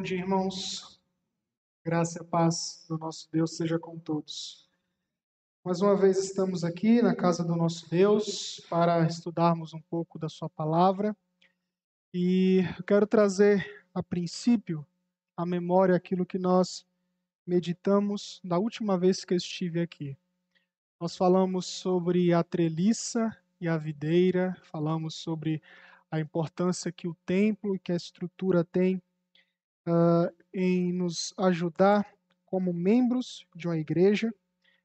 Bom dia, irmãos. Graça e paz do nosso Deus seja com todos. Mais uma vez estamos aqui na casa do nosso Deus para estudarmos um pouco da Sua palavra e eu quero trazer a princípio à memória aquilo que nós meditamos da última vez que eu estive aqui. Nós falamos sobre a treliça e a videira, falamos sobre a importância que o templo e que a estrutura tem uh, em nos ajudar como membros de uma igreja,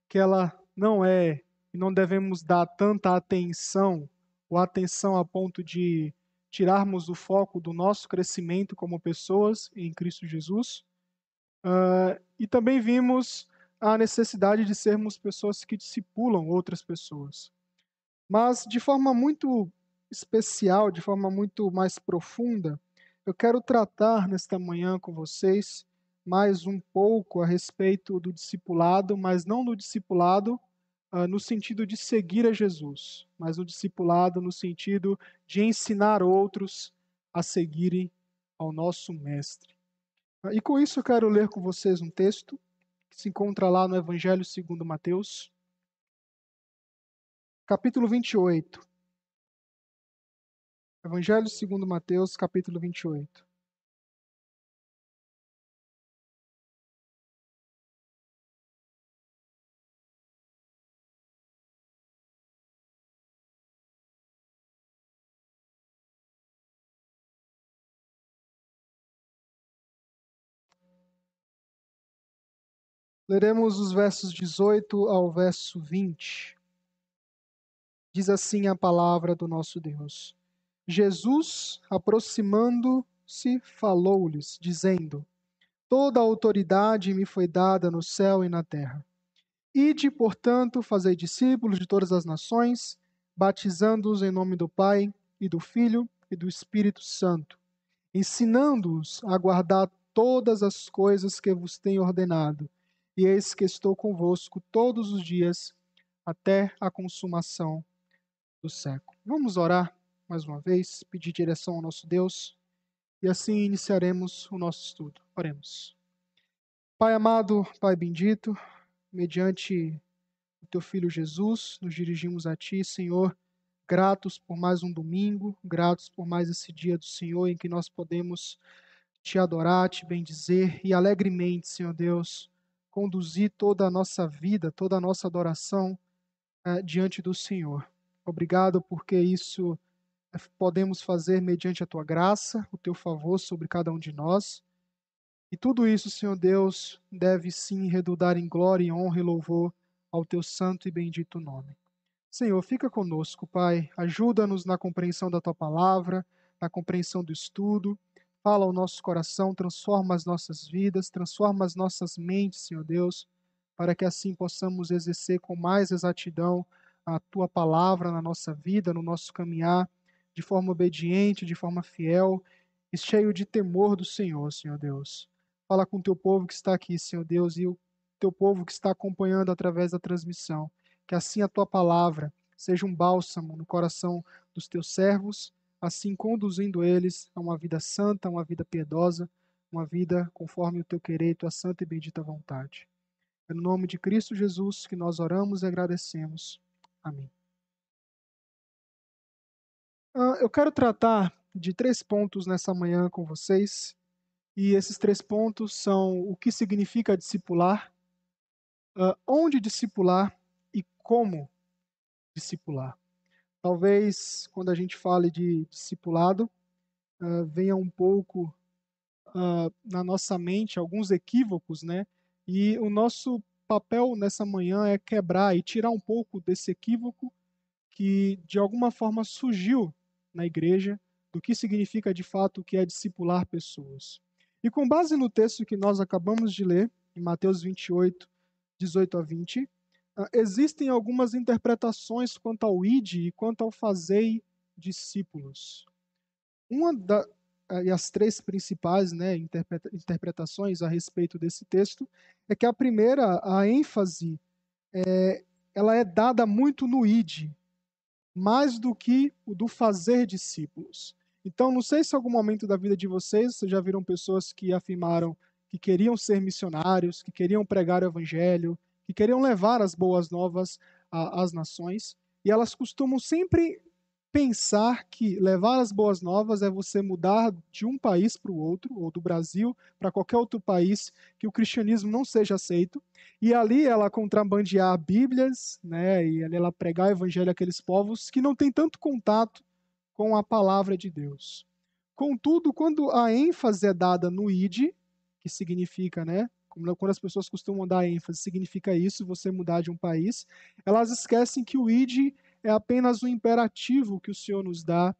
que ela não é e não devemos dar tanta atenção ou atenção a ponto de tirarmos o foco do nosso crescimento como pessoas em Cristo Jesus. Uh, e também vimos a necessidade de sermos pessoas que discipulam outras pessoas. Mas de forma muito especial, de forma muito mais profunda, eu quero tratar nesta manhã com vocês mais um pouco a respeito do discipulado, mas não do discipulado uh, no sentido de seguir a Jesus, mas o discipulado no sentido de ensinar outros a seguirem ao nosso Mestre. Uh, e com isso eu quero ler com vocês um texto que se encontra lá no Evangelho segundo Mateus, capítulo 28. Evangelho segundo Mateus, capítulo 28. Leremos os versos 18 ao verso 20. Diz assim a palavra do nosso Deus. Jesus, aproximando-se, falou-lhes, dizendo: Toda a autoridade me foi dada no céu e na terra. Ide, portanto, fazei discípulos de todas as nações, batizando-os em nome do Pai e do Filho e do Espírito Santo, ensinando-os a guardar todas as coisas que vos tenho ordenado. E eis que estou convosco todos os dias até a consumação do século. Vamos orar mais uma vez, pedir direção ao nosso Deus e assim iniciaremos o nosso estudo. Oremos. Pai amado, Pai bendito, mediante o teu filho Jesus, nos dirigimos a ti, Senhor, gratos por mais um domingo, gratos por mais esse dia do Senhor em que nós podemos te adorar, te bendizer e alegremente, Senhor Deus, conduzir toda a nossa vida, toda a nossa adoração eh, diante do Senhor. Obrigado porque isso podemos fazer mediante a tua graça, o teu favor sobre cada um de nós. E tudo isso, Senhor Deus, deve sim redundar em glória, honra e louvor ao teu santo e bendito nome. Senhor, fica conosco, Pai. Ajuda-nos na compreensão da tua palavra, na compreensão do estudo. Fala ao nosso coração, transforma as nossas vidas, transforma as nossas mentes, Senhor Deus, para que assim possamos exercer com mais exatidão a tua palavra na nossa vida, no nosso caminhar de forma obediente, de forma fiel e cheio de temor do Senhor, Senhor Deus. Fala com o teu povo que está aqui, Senhor Deus, e o teu povo que está acompanhando através da transmissão. Que assim a tua palavra seja um bálsamo no coração dos teus servos, assim conduzindo eles a uma vida santa, uma vida piedosa, uma vida conforme o teu querer e tua santa e bendita vontade. É no nome de Cristo Jesus que nós oramos e agradecemos. Amém. Eu quero tratar de três pontos nessa manhã com vocês. E esses três pontos são o que significa discipular, onde discipular e como discipular. Talvez quando a gente fale de discipulado, venha um pouco na nossa mente alguns equívocos, né? E o nosso papel nessa manhã é quebrar e tirar um pouco desse equívoco que de alguma forma surgiu na igreja do que significa de fato o que é discipular pessoas. E com base no texto que nós acabamos de ler, em Mateus 28, 18 a 20, ah, existem algumas interpretações quanto ao id e quanto ao fazei discípulos. Uma da, ah, e as três principais né, interpretações a respeito desse texto é que a primeira, a ênfase, é, ela é dada muito no id, mais do que o do fazer discípulos. Então, não sei se em algum momento da vida de vocês, vocês já viram pessoas que afirmaram que queriam ser missionários, que queriam pregar o evangelho, que queriam levar as boas novas às nações, e elas costumam sempre pensar que levar as boas novas é você mudar de um país para o outro, ou do Brasil para qualquer outro país que o cristianismo não seja aceito, e ali ela contrabandear Bíblias, né, e ali ela pregar o evangelho àqueles povos que não têm tanto contato com a palavra de Deus. Contudo, quando a ênfase é dada no id, que significa, né, quando as pessoas costumam dar ênfase, significa isso, você mudar de um país, elas esquecem que o id é apenas um imperativo que o Senhor nos dá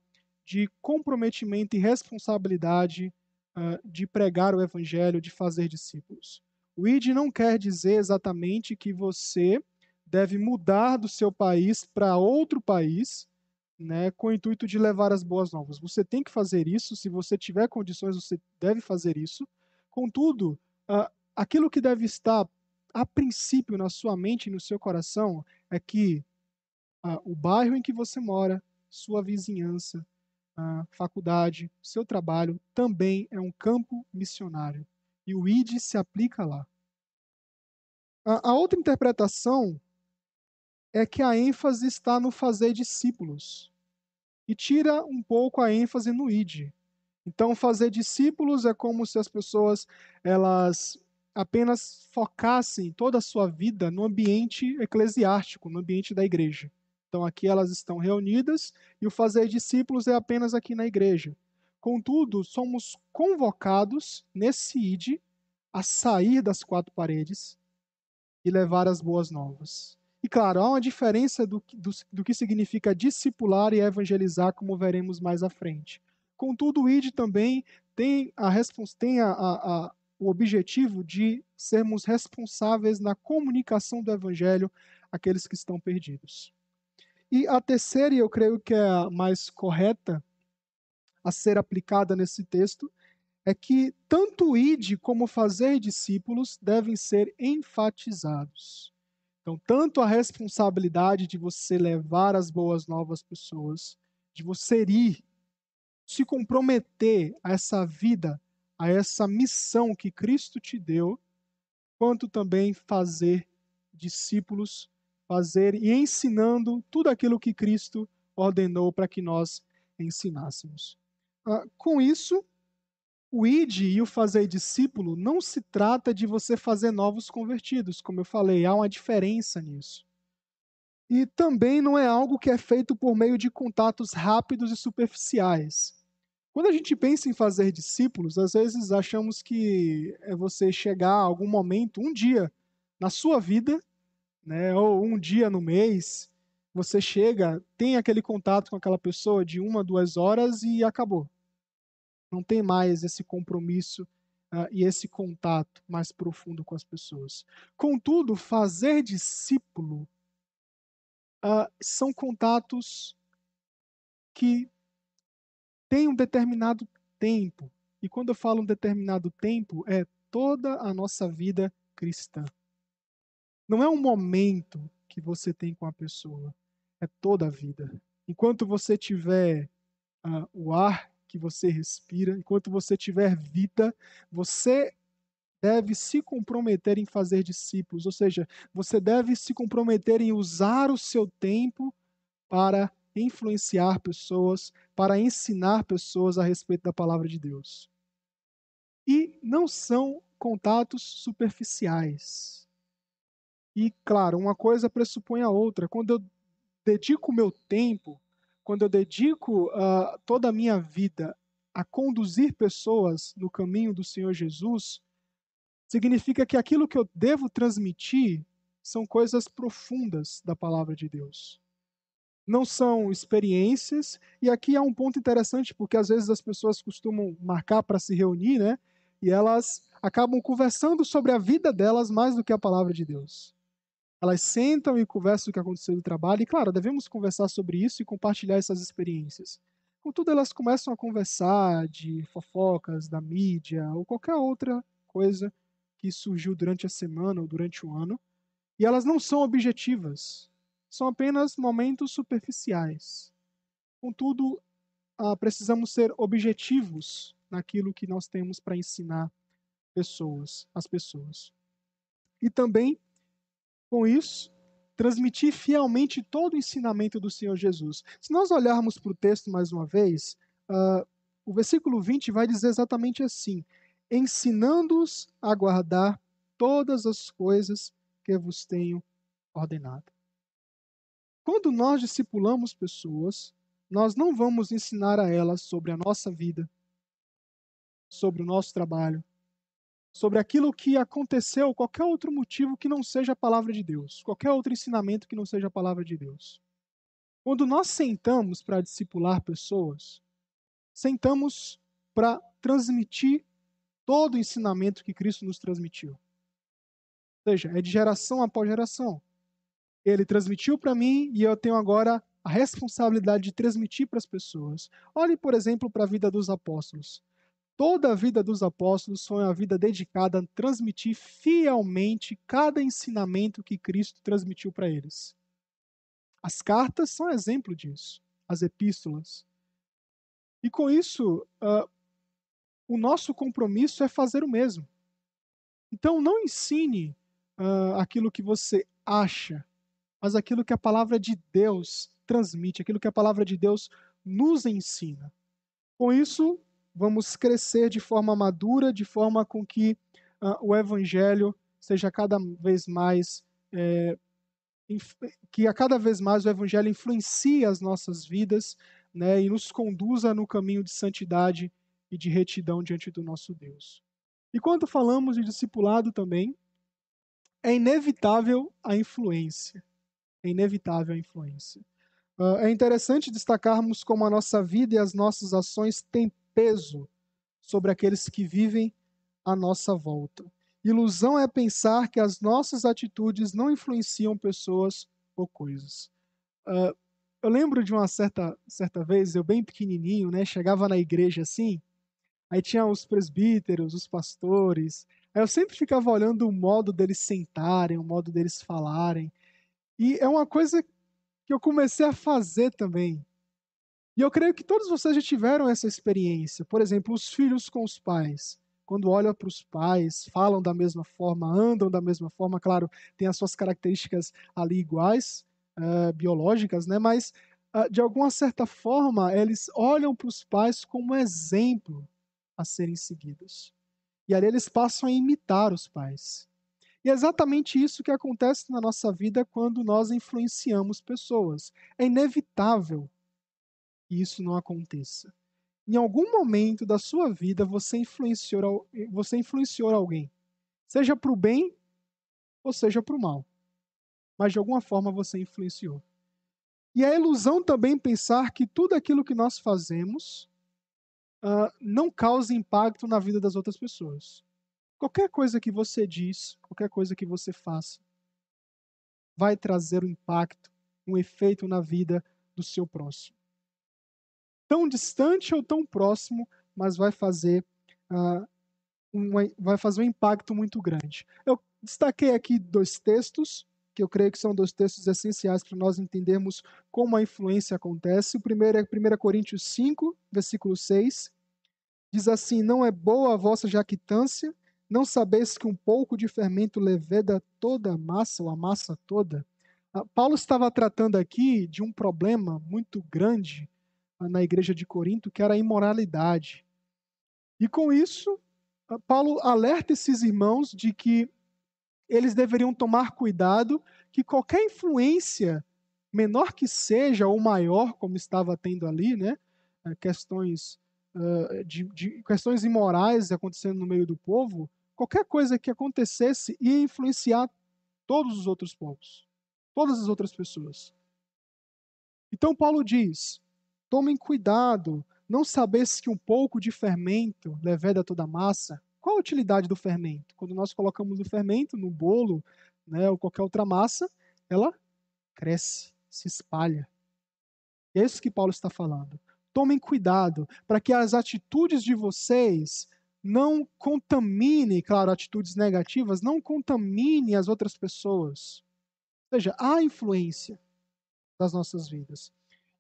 de comprometimento e responsabilidade uh, de pregar o evangelho, de fazer discípulos. O ID não quer dizer exatamente que você deve mudar do seu país para outro país, né, com o intuito de levar as boas novas. Você tem que fazer isso, se você tiver condições, você deve fazer isso. Contudo, uh, aquilo que deve estar a princípio na sua mente e no seu coração é que ah, o bairro em que você mora, sua vizinhança, a faculdade, seu trabalho também é um campo missionário. E o ID se aplica lá. A, a outra interpretação é que a ênfase está no fazer discípulos e tira um pouco a ênfase no id. Então, fazer discípulos é como se as pessoas elas apenas focassem toda a sua vida no ambiente eclesiástico, no ambiente da igreja. Então aqui elas estão reunidas e o fazer discípulos é apenas aqui na igreja. Contudo, somos convocados nesse ID a sair das quatro paredes e levar as boas novas. E claro, há uma diferença do, do, do que significa discipular e evangelizar, como veremos mais à frente. Contudo, o ID também tem, a, tem a, a, o objetivo de sermos responsáveis na comunicação do evangelho àqueles que estão perdidos. E a terceira, e eu creio que é a mais correta a ser aplicada nesse texto, é que tanto id como fazer discípulos devem ser enfatizados. Então, tanto a responsabilidade de você levar as boas novas pessoas, de você ir, se comprometer a essa vida, a essa missão que Cristo te deu, quanto também fazer discípulos fazer e ensinando tudo aquilo que Cristo ordenou para que nós ensinássemos. Ah, com isso, o id e o fazer discípulo não se trata de você fazer novos convertidos, como eu falei, há uma diferença nisso. E também não é algo que é feito por meio de contatos rápidos e superficiais. Quando a gente pensa em fazer discípulos, às vezes achamos que é você chegar a algum momento, um dia, na sua vida, né? Ou um dia no mês, você chega, tem aquele contato com aquela pessoa de uma, duas horas e acabou. Não tem mais esse compromisso uh, e esse contato mais profundo com as pessoas. Contudo, fazer discípulo uh, são contatos que têm um determinado tempo. E quando eu falo um determinado tempo, é toda a nossa vida cristã. Não é um momento que você tem com a pessoa, é toda a vida. Enquanto você tiver uh, o ar que você respira, enquanto você tiver vida, você deve se comprometer em fazer discípulos, ou seja, você deve se comprometer em usar o seu tempo para influenciar pessoas, para ensinar pessoas a respeito da palavra de Deus. E não são contatos superficiais. E, claro, uma coisa pressupõe a outra. Quando eu dedico o meu tempo, quando eu dedico uh, toda a minha vida a conduzir pessoas no caminho do Senhor Jesus, significa que aquilo que eu devo transmitir são coisas profundas da palavra de Deus. Não são experiências, e aqui há um ponto interessante, porque às vezes as pessoas costumam marcar para se reunir, né? E elas acabam conversando sobre a vida delas mais do que a palavra de Deus. Elas sentam e conversam o que aconteceu no trabalho, e claro, devemos conversar sobre isso e compartilhar essas experiências. Contudo, elas começam a conversar de fofocas, da mídia, ou qualquer outra coisa que surgiu durante a semana ou durante o ano, e elas não são objetivas, são apenas momentos superficiais. Contudo, ah, precisamos ser objetivos naquilo que nós temos para ensinar pessoas, as pessoas. E também, com isso, transmitir fielmente todo o ensinamento do Senhor Jesus. Se nós olharmos para o texto mais uma vez, uh, o versículo 20 vai dizer exatamente assim: ensinando-os a guardar todas as coisas que vos tenho ordenado. Quando nós discipulamos pessoas, nós não vamos ensinar a elas sobre a nossa vida, sobre o nosso trabalho, sobre aquilo que aconteceu, qualquer outro motivo que não seja a palavra de Deus, qualquer outro ensinamento que não seja a palavra de Deus. Quando nós sentamos para discipular pessoas, sentamos para transmitir todo o ensinamento que Cristo nos transmitiu. Ou seja, é de geração após geração. Ele transmitiu para mim e eu tenho agora a responsabilidade de transmitir para as pessoas. Olhe, por exemplo, para a vida dos apóstolos. Toda a vida dos apóstolos foi uma vida dedicada a transmitir fielmente cada ensinamento que Cristo transmitiu para eles. As cartas são exemplo disso, as epístolas. E com isso, uh, o nosso compromisso é fazer o mesmo. Então, não ensine uh, aquilo que você acha, mas aquilo que a palavra de Deus transmite, aquilo que a palavra de Deus nos ensina. Com isso, vamos crescer de forma madura, de forma com que uh, o evangelho seja cada vez mais é, que a cada vez mais o evangelho influencie as nossas vidas, né, e nos conduza no caminho de santidade e de retidão diante do nosso Deus. E quando falamos de discipulado também, é inevitável a influência. É inevitável a influência. Uh, é interessante destacarmos como a nossa vida e as nossas ações têm peso sobre aqueles que vivem à nossa volta. Ilusão é pensar que as nossas atitudes não influenciam pessoas ou coisas. Uh, eu lembro de uma certa, certa vez, eu bem pequenininho, né, chegava na igreja assim, aí tinha os presbíteros, os pastores, aí eu sempre ficava olhando o modo deles sentarem, o modo deles falarem, e é uma coisa que eu comecei a fazer também. E eu creio que todos vocês já tiveram essa experiência. Por exemplo, os filhos com os pais. Quando olham para os pais, falam da mesma forma, andam da mesma forma, claro, tem as suas características ali iguais, uh, biológicas, né? mas uh, de alguma certa forma eles olham para os pais como exemplo a serem seguidos. E ali eles passam a imitar os pais. E é exatamente isso que acontece na nossa vida quando nós influenciamos pessoas. É inevitável que isso não aconteça. Em algum momento da sua vida você influenciou, você influenciou alguém, seja para o bem ou seja para o mal. Mas de alguma forma você influenciou. E é ilusão também pensar que tudo aquilo que nós fazemos uh, não causa impacto na vida das outras pessoas. Qualquer coisa que você diz, qualquer coisa que você faça, vai trazer um impacto, um efeito na vida do seu próximo tão distante ou tão próximo, mas vai fazer, uh, vai fazer um impacto muito grande. Eu destaquei aqui dois textos, que eu creio que são dois textos essenciais para nós entendermos como a influência acontece. O primeiro é 1 Coríntios 5, versículo 6. Diz assim: Não é boa a vossa jactância, não sabeis que um pouco de fermento leveda toda a massa, ou a massa toda? Ah, Paulo estava tratando aqui de um problema muito grande na igreja de Corinto, que era a imoralidade. E com isso, Paulo alerta esses irmãos de que eles deveriam tomar cuidado que qualquer influência, menor que seja ou maior, como estava tendo ali, né, eh, questões uh, de, de, questões imorais acontecendo no meio do povo, qualquer coisa que acontecesse ia influenciar todos os outros povos, todas as outras pessoas. Então Paulo diz: Tomem cuidado, não sabes que um pouco de fermento leveda toda a massa? Qual a utilidade do fermento? Quando nós colocamos o fermento no bolo, né, ou qualquer outra massa, ela cresce, se espalha. E é isso que Paulo está falando. Tomem cuidado para que as atitudes de vocês não contaminem, claro, atitudes negativas, não contaminem as outras pessoas. Ou seja, há influência das nossas vidas.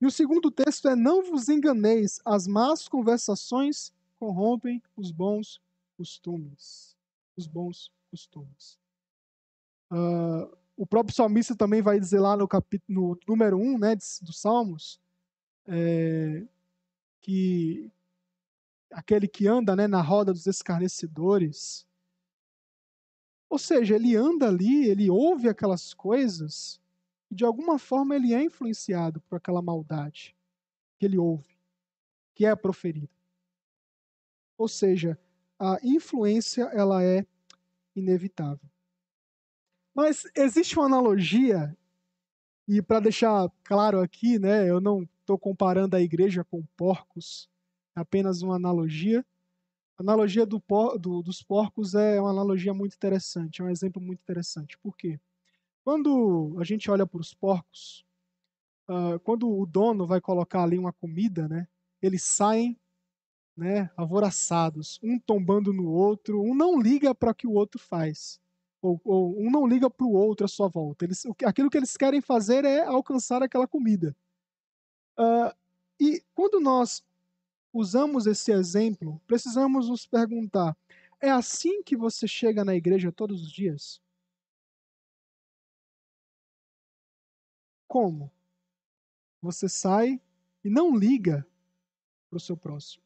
E o segundo texto é: Não vos enganeis, as más conversações corrompem os bons costumes. Os bons costumes. Uh, o próprio salmista também vai dizer lá no capítulo no número 1 né, dos Salmos é, que aquele que anda né, na roda dos escarnecedores. Ou seja, ele anda ali, ele ouve aquelas coisas e de alguma forma ele é influenciado por aquela maldade que ele ouve, que é proferida. Ou seja, a influência ela é inevitável. Mas existe uma analogia e para deixar claro aqui, né, eu não estou comparando a igreja com porcos, é apenas uma analogia. A analogia do, do, dos porcos é uma analogia muito interessante, é um exemplo muito interessante. Por quê? Quando a gente olha para os porcos, uh, quando o dono vai colocar ali uma comida, né, eles saem né, alvoraçados, um tombando no outro, um não liga para o que o outro faz ou, ou um não liga para o outro à sua volta. Eles, aquilo que eles querem fazer é alcançar aquela comida. Uh, e quando nós usamos esse exemplo, precisamos nos perguntar: é assim que você chega na igreja todos os dias? Como? Você sai e não liga para o seu próximo.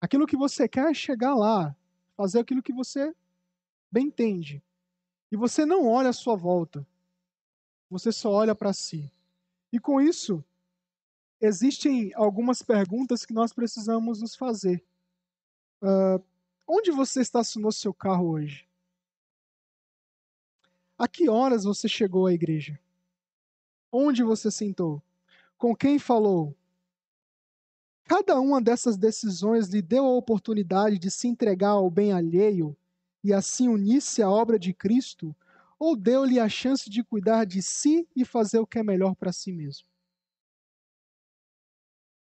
Aquilo que você quer é chegar lá, fazer aquilo que você bem entende. E você não olha à sua volta. Você só olha para si. E com isso, existem algumas perguntas que nós precisamos nos fazer. Uh, onde você estacionou seu carro hoje? A que horas você chegou à igreja? Onde você sentou? Com quem falou? Cada uma dessas decisões lhe deu a oportunidade de se entregar ao bem alheio e assim unisse à obra de Cristo, ou deu-lhe a chance de cuidar de si e fazer o que é melhor para si mesmo?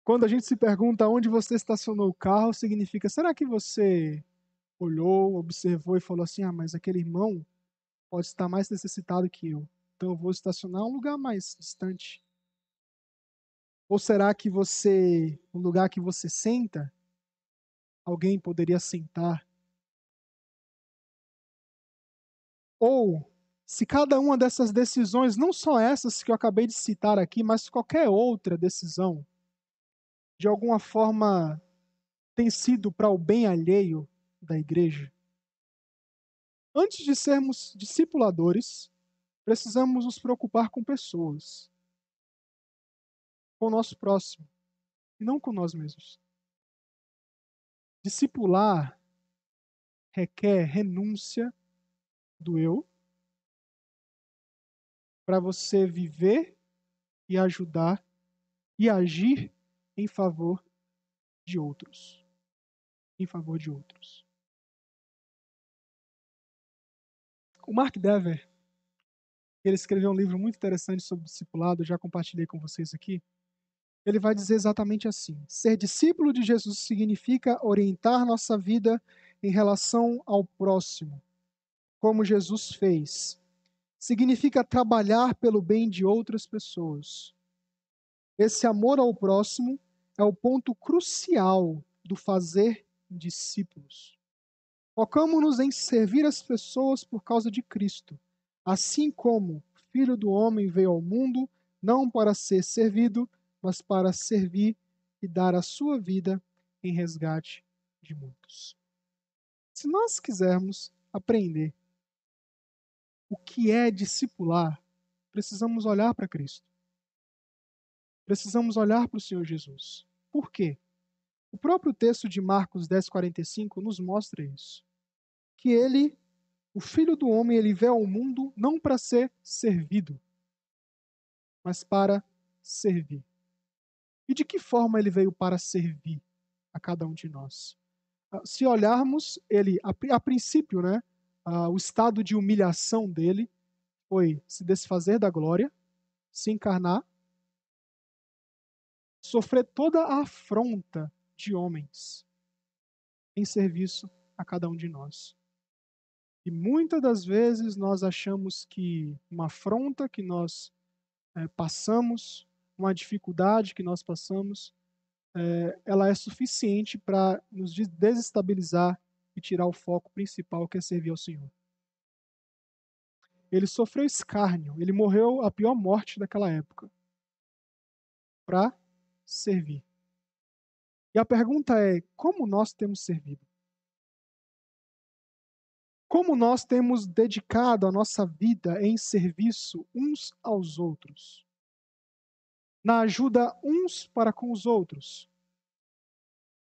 Quando a gente se pergunta onde você estacionou o carro, significa: será que você olhou, observou e falou assim: ah, mas aquele irmão pode estar mais necessitado que eu, então eu vou estacionar um lugar mais distante? Ou será que você, no lugar que você senta, alguém poderia sentar Ou, se cada uma dessas decisões, não só essas que eu acabei de citar aqui, mas qualquer outra decisão, de alguma forma tem sido para o bem alheio da igreja. Antes de sermos discipuladores, precisamos nos preocupar com pessoas, com o nosso próximo, e não com nós mesmos. Discipular requer renúncia do eu para você viver e ajudar e agir em favor de outros. Em favor de outros. O Mark Dever, ele escreveu um livro muito interessante sobre discipulado, eu já compartilhei com vocês aqui. Ele vai dizer exatamente assim: ser discípulo de Jesus significa orientar nossa vida em relação ao próximo, como Jesus fez. Significa trabalhar pelo bem de outras pessoas. Esse amor ao próximo é o ponto crucial do fazer discípulos. Focamos-nos em servir as pessoas por causa de Cristo, assim como o Filho do Homem veio ao mundo não para ser servido, mas para servir e dar a sua vida em resgate de muitos. Se nós quisermos aprender o que é discipular, precisamos olhar para Cristo. Precisamos olhar para o Senhor Jesus. Por quê? O próprio texto de Marcos 10:45 nos mostra isso. Que ele, o Filho do homem, ele veio ao mundo não para ser servido, mas para servir. E de que forma ele veio para servir a cada um de nós? Ah, se olharmos ele a, princípio, né, ah, o estado de humilhação dele foi se desfazer da glória, se encarnar, sofrer toda a afronta de homens em serviço a cada um de nós. E muitas das vezes nós achamos que uma afronta que nós é, passamos, uma dificuldade que nós passamos, é, ela é suficiente para nos desestabilizar e tirar o foco principal que é servir ao Senhor. Ele sofreu escárnio, ele morreu a pior morte daquela época para servir. E a pergunta é: como nós temos servido? Como nós temos dedicado a nossa vida em serviço uns aos outros? Na ajuda uns para com os outros?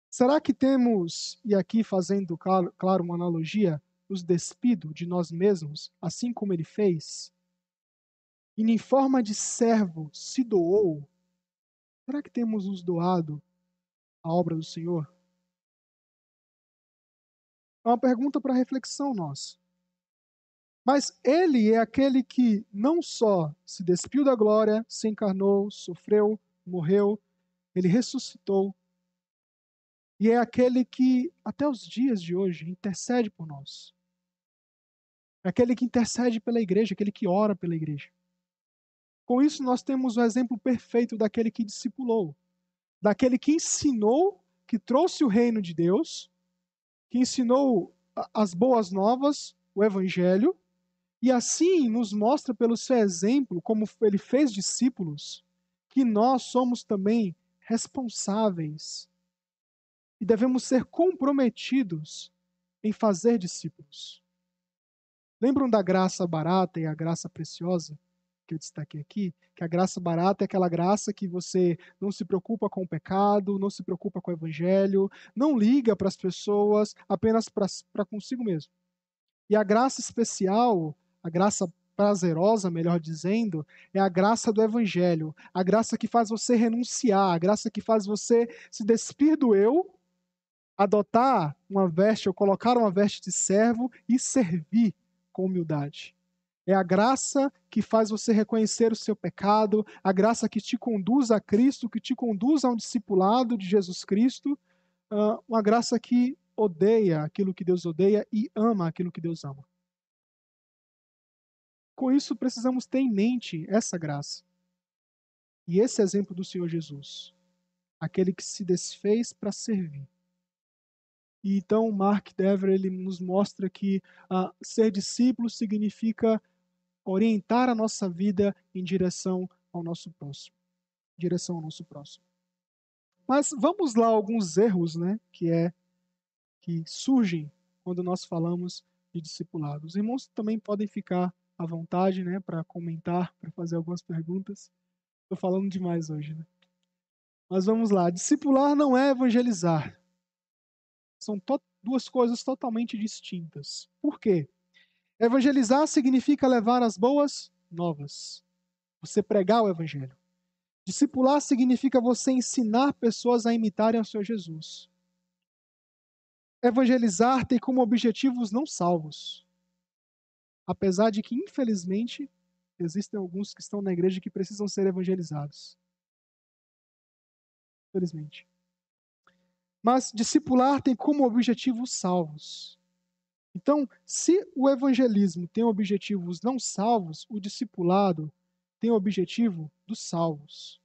Será que temos, e aqui fazendo claro, uma analogia, nos despido de nós mesmos, assim como ele fez? E em forma de servo se doou? Será que temos nos doado à obra do Senhor? É uma pergunta para reflexão nossa. Mas ele é aquele que não só se despiu da glória, se encarnou, sofreu, morreu, ele ressuscitou. E é aquele que, até os dias de hoje, intercede por nós. É aquele que intercede pela igreja, aquele que ora pela igreja. Com isso, nós temos o exemplo perfeito daquele que discipulou, daquele que ensinou, que trouxe o reino de Deus que ensinou as boas novas, o Evangelho, e assim nos mostra pelo seu exemplo, como ele fez discípulos, que nós somos também responsáveis e devemos ser comprometidos em fazer discípulos. Lembram da graça barata e a graça preciosa? Que eu destaquei aqui, que a graça barata é aquela graça que você não se preocupa com o pecado, não se preocupa com o evangelho, não liga para as pessoas, apenas para consigo mesmo. E a graça especial, a graça prazerosa, melhor dizendo, é a graça do evangelho, a graça que faz você renunciar, a graça que faz você se despir do eu, adotar uma veste ou colocar uma veste de servo e servir com humildade. É a graça que faz você reconhecer o seu pecado, a graça que te conduz a Cristo, que te conduz a um discipulado de Jesus Cristo, uma graça que odeia aquilo que Deus odeia e ama aquilo que Deus ama. Com isso, precisamos ter em mente essa graça. E esse exemplo do Senhor Jesus, aquele que se desfez para servir. E então, Mark Dever ele nos mostra que uh, ser discípulo significa orientar a nossa vida em direção ao nosso próximo. Direção ao nosso próximo. Mas vamos lá alguns erros, né, que é que surgem quando nós falamos de discipulado. Os irmãos também podem ficar à vontade, né, para comentar, para fazer algumas perguntas. Estou falando demais hoje, né? Mas vamos lá. Discipular não é evangelizar. São duas coisas totalmente distintas. Por quê? Evangelizar significa levar as boas novas. Você pregar o evangelho. Discipular significa você ensinar pessoas a imitarem o Senhor Jesus. Evangelizar tem como objetivos não salvos. Apesar de que, infelizmente, existem alguns que estão na igreja que precisam ser evangelizados. Infelizmente. Mas discipular tem como objetivo salvos. Então, se o evangelismo tem objetivos não salvos, o discipulado tem o objetivo dos salvos.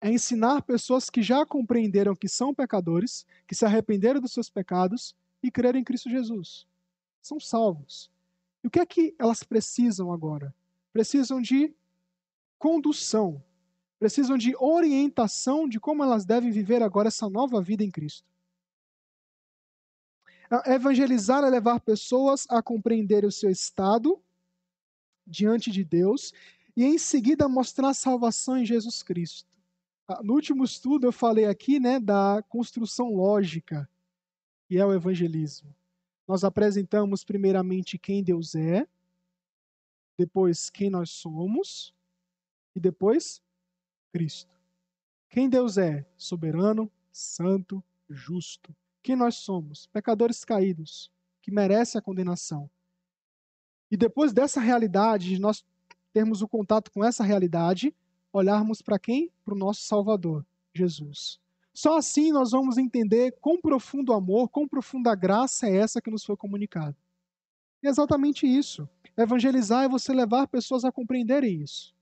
É ensinar pessoas que já compreenderam que são pecadores, que se arrependeram dos seus pecados e creram em Cristo Jesus. São salvos. E o que é que elas precisam agora? Precisam de condução, precisam de orientação de como elas devem viver agora essa nova vida em Cristo. Evangelizar é levar pessoas a compreender o seu estado diante de Deus e em seguida mostrar a salvação em Jesus Cristo. Ah, no último estudo eu falei aqui, né, da construção lógica, que é o evangelismo. Nós apresentamos primeiramente quem Deus é, depois quem nós somos e depois Cristo. Quem Deus é? Soberano, santo, justo. Quem nós somos? Pecadores caídos, que merecem a condenação. E depois dessa realidade, de nós termos o contato com essa realidade, olharmos para quem? Para o nosso Salvador, Jesus. Só assim nós vamos entender quão profundo amor, quão profunda graça é essa que nos foi comunicada. E é exatamente isso. Evangelizar é você levar pessoas a compreenderem isso.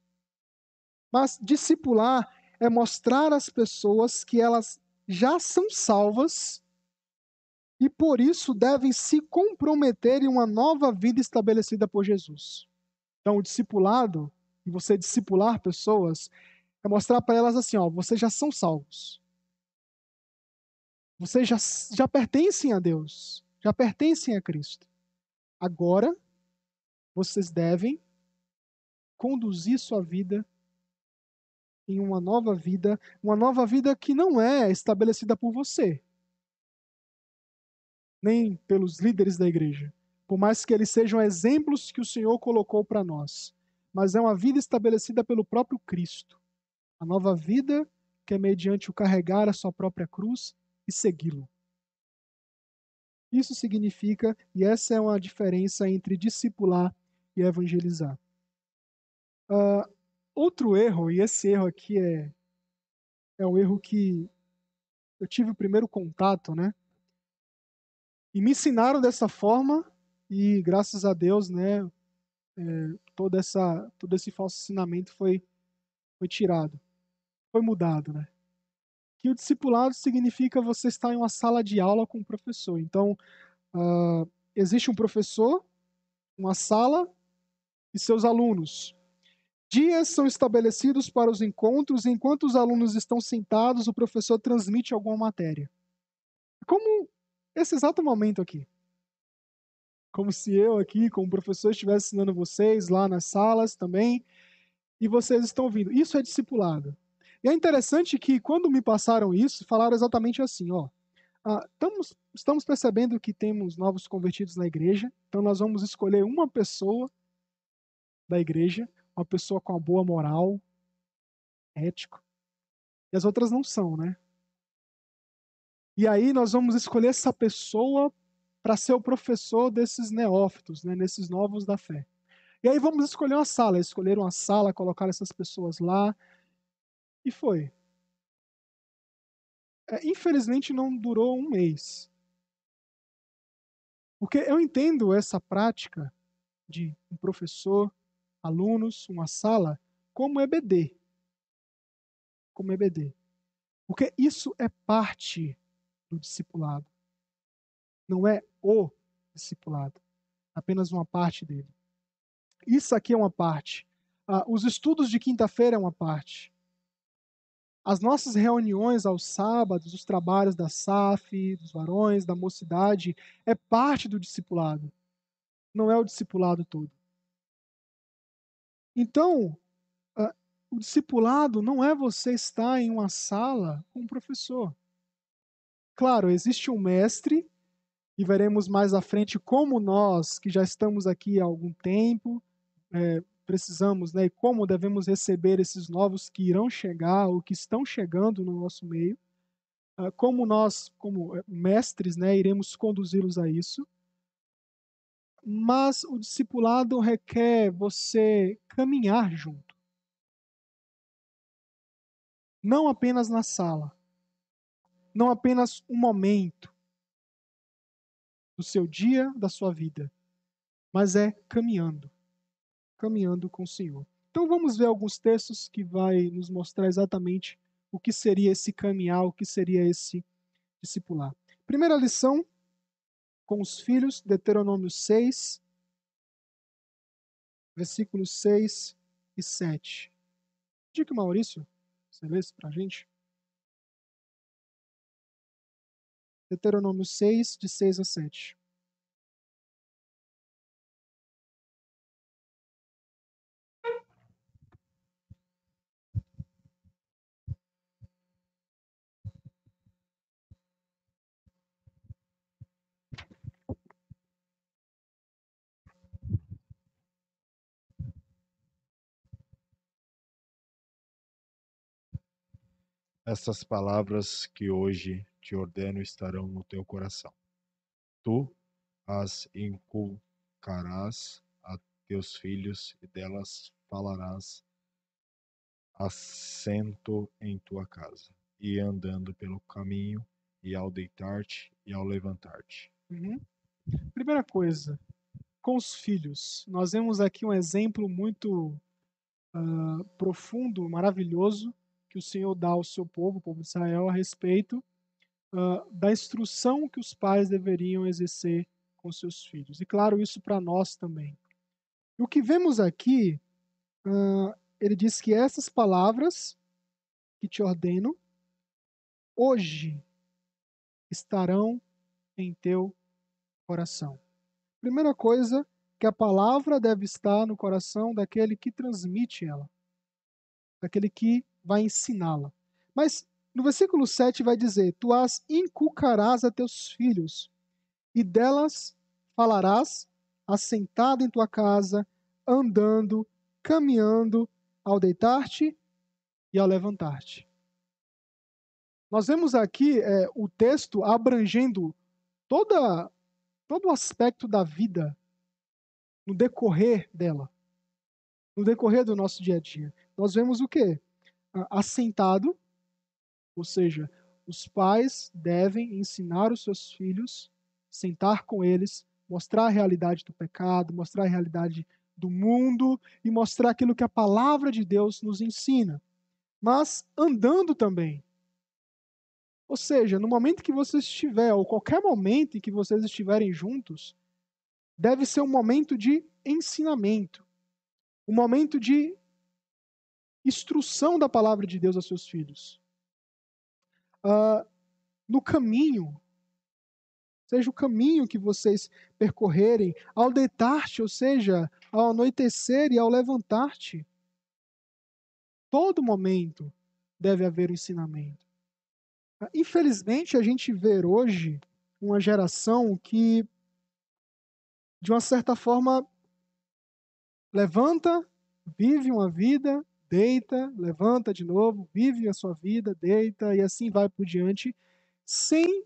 Mas discipular é mostrar às pessoas que elas já são salvas e por isso devem se comprometer em uma nova vida estabelecida por Jesus. Então, o discipulado, e você discipular pessoas, é mostrar para elas assim: ó, vocês já são salvos. Vocês já, já pertencem a Deus, já pertencem a Cristo. Agora, vocês devem conduzir sua vida em uma nova vida, uma nova vida que não é estabelecida por você, nem pelos líderes da igreja, por mais que eles sejam exemplos que o Senhor colocou para nós, mas é uma vida estabelecida pelo próprio Cristo. A nova vida que é mediante o carregar a sua própria cruz e segui-lo. Isso significa, e essa é uma diferença entre discipular e evangelizar. Uh, outro erro, e esse erro aqui é, é um erro que eu tive o primeiro contato, né? E me ensinaram dessa forma, e graças a Deus, né, é, toda essa, todo esse falso ensinamento foi, foi tirado, foi mudado, né? Que o discipulado significa você estar em uma sala de aula com o professor. Então, uh, existe um professor, uma sala e seus alunos. Dias são estabelecidos para os encontros, e enquanto os alunos estão sentados, o professor transmite alguma matéria. Como esse exato momento aqui. Como se eu aqui, como professor, estivesse ensinando vocês lá nas salas também, e vocês estão ouvindo. Isso é discipulado. E é interessante que quando me passaram isso, falaram exatamente assim, ó. Ah, estamos, estamos percebendo que temos novos convertidos na igreja, então nós vamos escolher uma pessoa da igreja, uma pessoa com uma boa moral, ético, e as outras não são, né? E aí nós vamos escolher essa pessoa para ser o professor desses neófitos, né, nesses novos da fé. E aí vamos escolher uma sala, escolher uma sala, colocar essas pessoas lá. E foi. É, infelizmente não durou um mês. Porque eu entendo essa prática de um professor, alunos, uma sala, como EBD. Como EBD. Porque isso é parte do discipulado. Não é o discipulado, apenas uma parte dele. Isso aqui é uma parte. Ah, os estudos de quinta-feira é uma parte. As nossas reuniões aos sábados, os trabalhos da SAF, dos varões, da mocidade, é parte do discipulado. Não é o discipulado todo. Então, uh, o discipulado não é você estar em uma sala com um professor. Claro, existe um mestre, e veremos mais à frente como nós, que já estamos aqui há algum tempo, é, precisamos, né, e como devemos receber esses novos que irão chegar ou que estão chegando no nosso meio, uh, como nós, como é, mestres, né, iremos conduzi-los a isso. Mas o discipulado requer você caminhar junto. Não apenas na sala, não apenas um momento do seu dia, da sua vida, mas é caminhando, caminhando com o Senhor. Então vamos ver alguns textos que vai nos mostrar exatamente o que seria esse caminhar, o que seria esse discipular. Primeira lição com os filhos, Deuteronômio 6, versículos 6 e 7. Diga, Maurício, você lê isso para a gente? Deuteronômio 6, de 6 a 7. Essas palavras que hoje te ordeno estarão no teu coração. Tu as inculcarás a teus filhos e delas falarás assento em tua casa e andando pelo caminho e ao deitar-te e ao levantar-te. Uhum. Primeira coisa, com os filhos, nós vemos aqui um exemplo muito uh, profundo, maravilhoso que o Senhor dá ao seu povo, o povo de Israel, a respeito uh, da instrução que os pais deveriam exercer com seus filhos. E claro, isso para nós também. E o que vemos aqui, uh, ele diz que essas palavras que te ordeno, hoje estarão em teu coração. Primeira coisa, que a palavra deve estar no coração daquele que transmite ela, daquele que vai ensiná-la. Mas no versículo 7 vai dizer: Tu as inculcarás a teus filhos, e delas falarás assentado em tua casa, andando, caminhando, ao deitar-te e ao levantar-te. Nós vemos aqui é, o texto abrangendo toda, todo o aspecto da vida no decorrer dela, no decorrer do nosso dia a dia. Nós vemos o quê? Assentado, ou seja, os pais devem ensinar os seus filhos, sentar com eles, mostrar a realidade do pecado, mostrar a realidade do mundo e mostrar aquilo que a palavra de Deus nos ensina. Mas andando também. Ou seja, no momento que você estiver, ou qualquer momento em que vocês estiverem juntos, deve ser um momento de ensinamento, um momento de instrução da palavra de Deus aos seus filhos uh, no caminho, seja o caminho que vocês percorrerem, ao deitar-te, ou seja, ao anoitecer e ao levantar-te. Todo momento deve haver um ensinamento. Infelizmente, a gente vê hoje uma geração que, de uma certa forma, levanta, vive uma vida deita, levanta de novo, vive a sua vida, deita e assim vai por diante, sem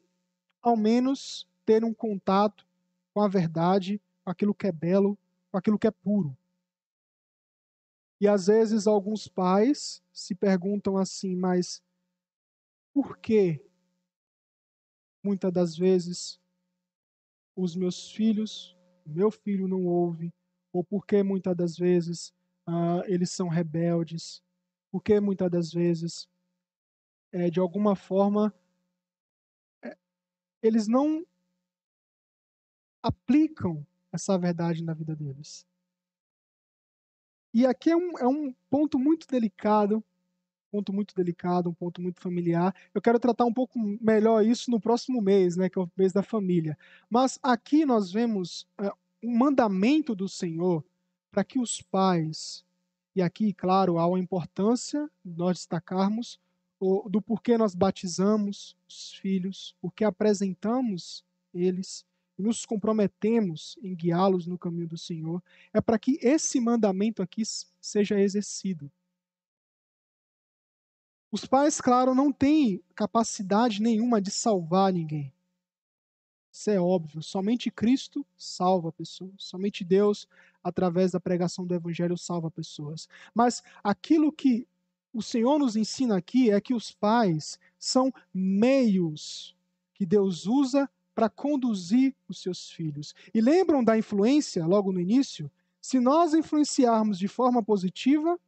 ao menos ter um contato com a verdade, com aquilo que é belo, com aquilo que é puro. E às vezes alguns pais se perguntam assim, mas por que muitas das vezes os meus filhos, meu filho não ouve, ou por que muitas das vezes uh, eles são rebeldes, porque muitas das vezes, é, de alguma forma, é, eles não aplicam essa verdade na vida deles. E aqui é um, é um ponto muito delicado, ponto muito delicado, um ponto muito familiar. Eu quero tratar um pouco melhor isso no próximo mês, né, que é o mês da família. Mas aqui nós vemos é, um mandamento do Senhor para que os pais, e aqui, claro, há uma importância nós destacarmos o, do porquê nós batizamos os filhos, porque apresentamos eles nos comprometemos em guiá-los no caminho do Senhor, é para que esse mandamento aqui seja exercido. Os pais, claro, não têm capacidade nenhuma de salvar ninguém. Isso é óbvio. Somente Cristo salva pessoas. Somente Deus através da pregação do Evangelho, salva pessoas. Mas aquilo que o Senhor nos ensina aqui é que os pais são meios que Deus usa para conduzir os seus filhos. E lembram da influência logo no início? Se nós influenciarmos de forma positiva,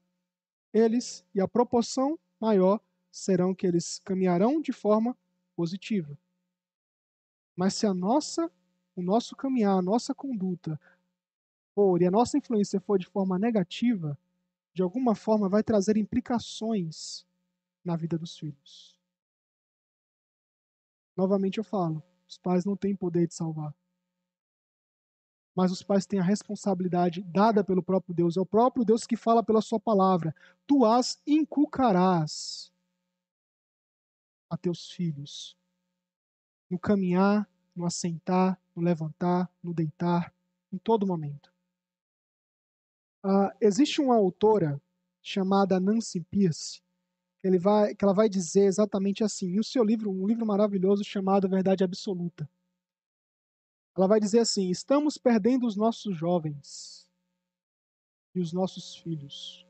eles, e a proporção maior, serão que eles caminharão de forma positiva. Mas se a nossa, o nosso caminhar, a nossa conduta for e a nossa influência for de forma negativa, de alguma forma vai trazer implicações na vida dos filhos. Novamente eu falo, os pais não têm poder de salvar. Mas os pais têm a responsabilidade dada pelo próprio Deus. É o próprio Deus que fala pela sua palavra. Tu as inculcarás a teus filhos. No caminhar, no assentar, no levantar, no deitar, em todo momento. Uh, existe uma autora chamada Nancy Pierce, que, vai, que ela vai dizer exatamente assim, em o seu livro, um livro maravilhoso chamado Verdade Absoluta. Ela vai dizer assim: estamos perdendo os nossos jovens e os nossos filhos.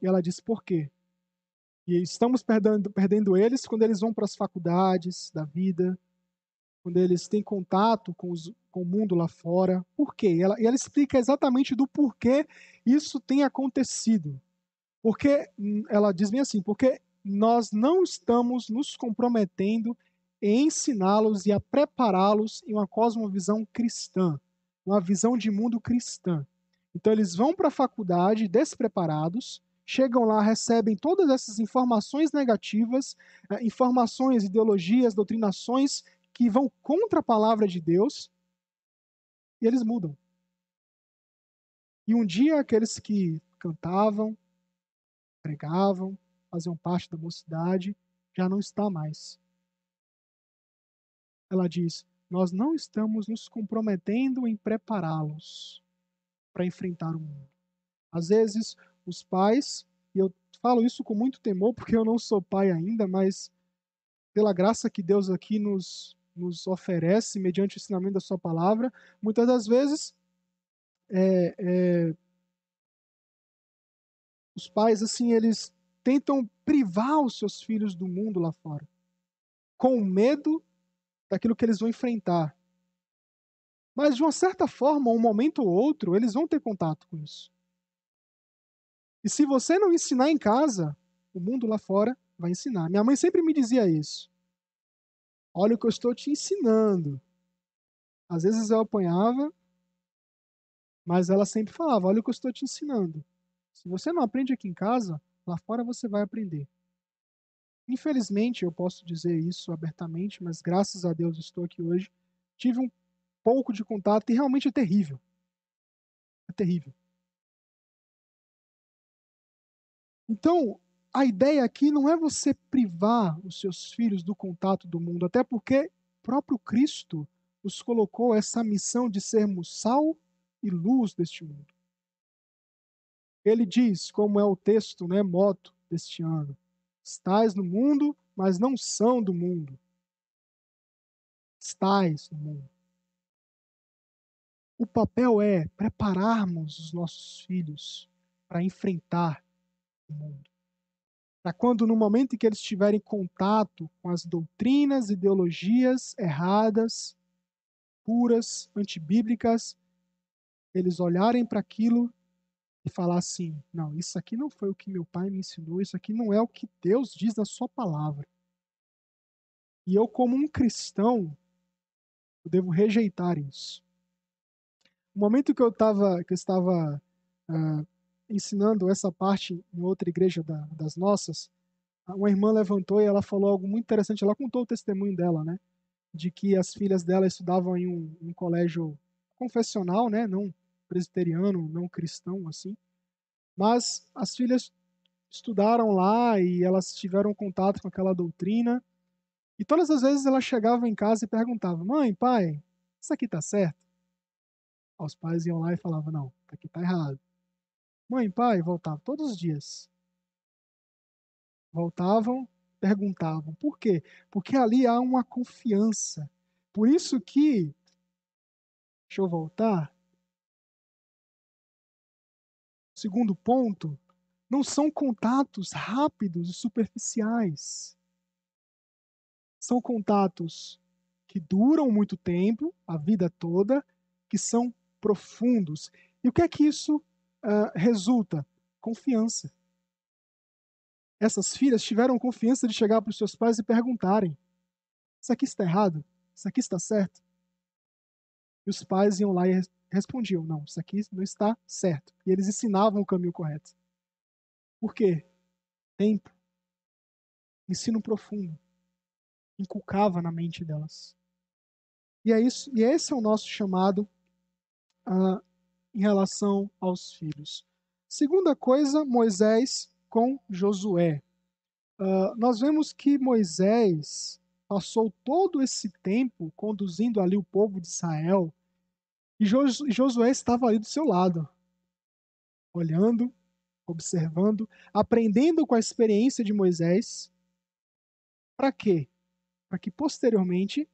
E ela diz por quê? E estamos perdendo, perdendo eles quando eles vão para as faculdades da vida, quando eles têm contato com, os, com o mundo lá fora. Por quê? E ela, e ela explica exatamente do porquê isso tem acontecido. Porque, ela diz bem assim, porque nós não estamos nos comprometendo em ensiná-los e a prepará-los em uma cosmovisão cristã, uma visão de mundo cristã. Então eles vão para a faculdade despreparados, chegam lá, recebem todas essas informações negativas, eh, informações, ideologias, doutrinações que vão contra a palavra de Deus, e eles mudam. E um dia aqueles que cantavam, pregavam, faziam parte da mocidade, já não está mais. Ela diz: Nós não estamos nos comprometendo em prepará-los para enfrentar o mundo. Às vezes, os pais, e eu falo isso com muito temor porque eu não sou pai ainda, mas pela graça que Deus aqui nos, nos oferece mediante o ensinamento da Sua palavra, muitas das vezes é, é, os pais assim eles tentam privar os seus filhos do mundo lá fora, com medo daquilo que eles vão enfrentar. Mas de uma certa forma, um momento ou outro, eles vão ter contato com isso. E se você não ensinar em casa, o mundo lá fora vai ensinar. Minha mãe sempre me dizia isso. Olha o que eu estou te ensinando. Às vezes eu apanhava, mas ela sempre falava: Olha o que eu estou te ensinando. Se você não aprende aqui em casa, lá fora você vai aprender. Infelizmente, eu posso dizer isso abertamente, mas graças a Deus estou aqui hoje. Tive um pouco de contato e realmente é terrível. É terrível. Então, a ideia aqui não é você privar os seus filhos do contato do mundo, até porque próprio Cristo nos colocou essa missão de sermos sal e luz deste mundo. Ele diz, como é o texto, né, moto deste ano: Estais no mundo, mas não são do mundo. Estais no mundo. O papel é prepararmos os nossos filhos para enfrentar mundo. Para quando, no momento em que eles tiverem contato com as doutrinas, ideologias erradas, puras, antibíblicas, eles olharem para aquilo e falar assim: não, isso aqui não foi o que meu pai me ensinou, isso aqui não é o que Deus diz na sua palavra. E eu, como um cristão, eu devo rejeitar isso. No momento que eu, tava, que eu estava uh, ensinando essa parte em outra igreja da, das nossas, uma irmã levantou e ela falou algo muito interessante. Ela contou o testemunho dela, né? De que as filhas dela estudavam em um, um colégio confessional, né? Não presbiteriano, não cristão, assim. Mas as filhas estudaram lá e elas tiveram contato com aquela doutrina. E todas as vezes ela chegava em casa e perguntava: Mãe, pai, isso aqui tá certo? Os pais iam lá e falavam: Não, isso aqui tá errado. Mãe, pai, voltavam todos os dias. Voltavam, perguntavam. Por quê? Porque ali há uma confiança. Por isso que. Deixa eu voltar. Segundo ponto, não são contatos rápidos e superficiais. São contatos que duram muito tempo, a vida toda, que são profundos. E o que é que isso uh, resulta? Confiança. Essas filhas tiveram confiança de chegar para os seus pais e perguntarem: Isso aqui está errado? Isso aqui está certo? E os pais iam lá e respondiam: não, isso aqui não está certo. E eles ensinavam o caminho correto. Por quê? Tempo. Ensino profundo. Inculcava na mente delas. E é isso, e esse é o nosso chamado uh, em relação aos filhos. Segunda coisa, Moisés com Josué. Uh, nós vemos que Moisés passou todo esse tempo conduzindo ali o povo de Israel e Josué estava ali do seu lado, olhando, observando, aprendendo com a experiência de Moisés. Para quê? Para que posteriormente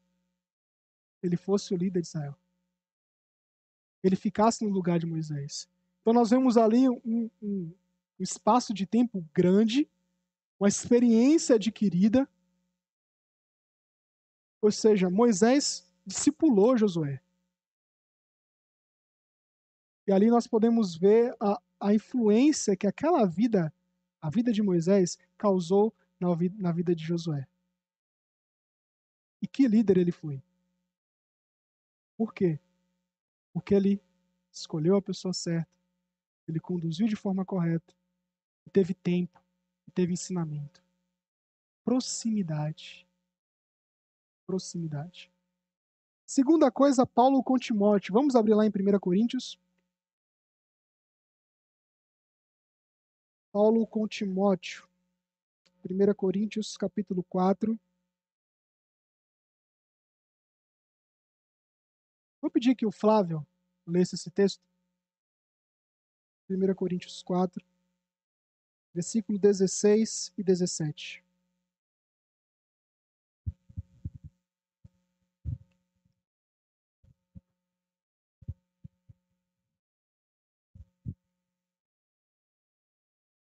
ele fosse o líder de Israel. Ele ficasse no lugar de Moisés. Então nós vemos ali um, um, um espaço de tempo grande, uma experiência adquirida, Ou seja, Moisés discipulou Josué. E ali nós podemos ver a, a influência que aquela vida, a vida de Moisés, causou na, na vida de Josué. E que líder ele foi. Por quê? Porque ele escolheu a pessoa certa, ele conduziu de forma correta, teve tempo, teve ensinamento. Proximidade. Proximidade. Segunda coisa, Paulo com Timóteo. Vamos abrir lá em 1 Coríntios. Paulo com Timóteo. 1 Coríntios, capítulo 4. Vou pedir que o Flávio lesse esse texto. 1 Coríntios 4, versículo 16 e 17.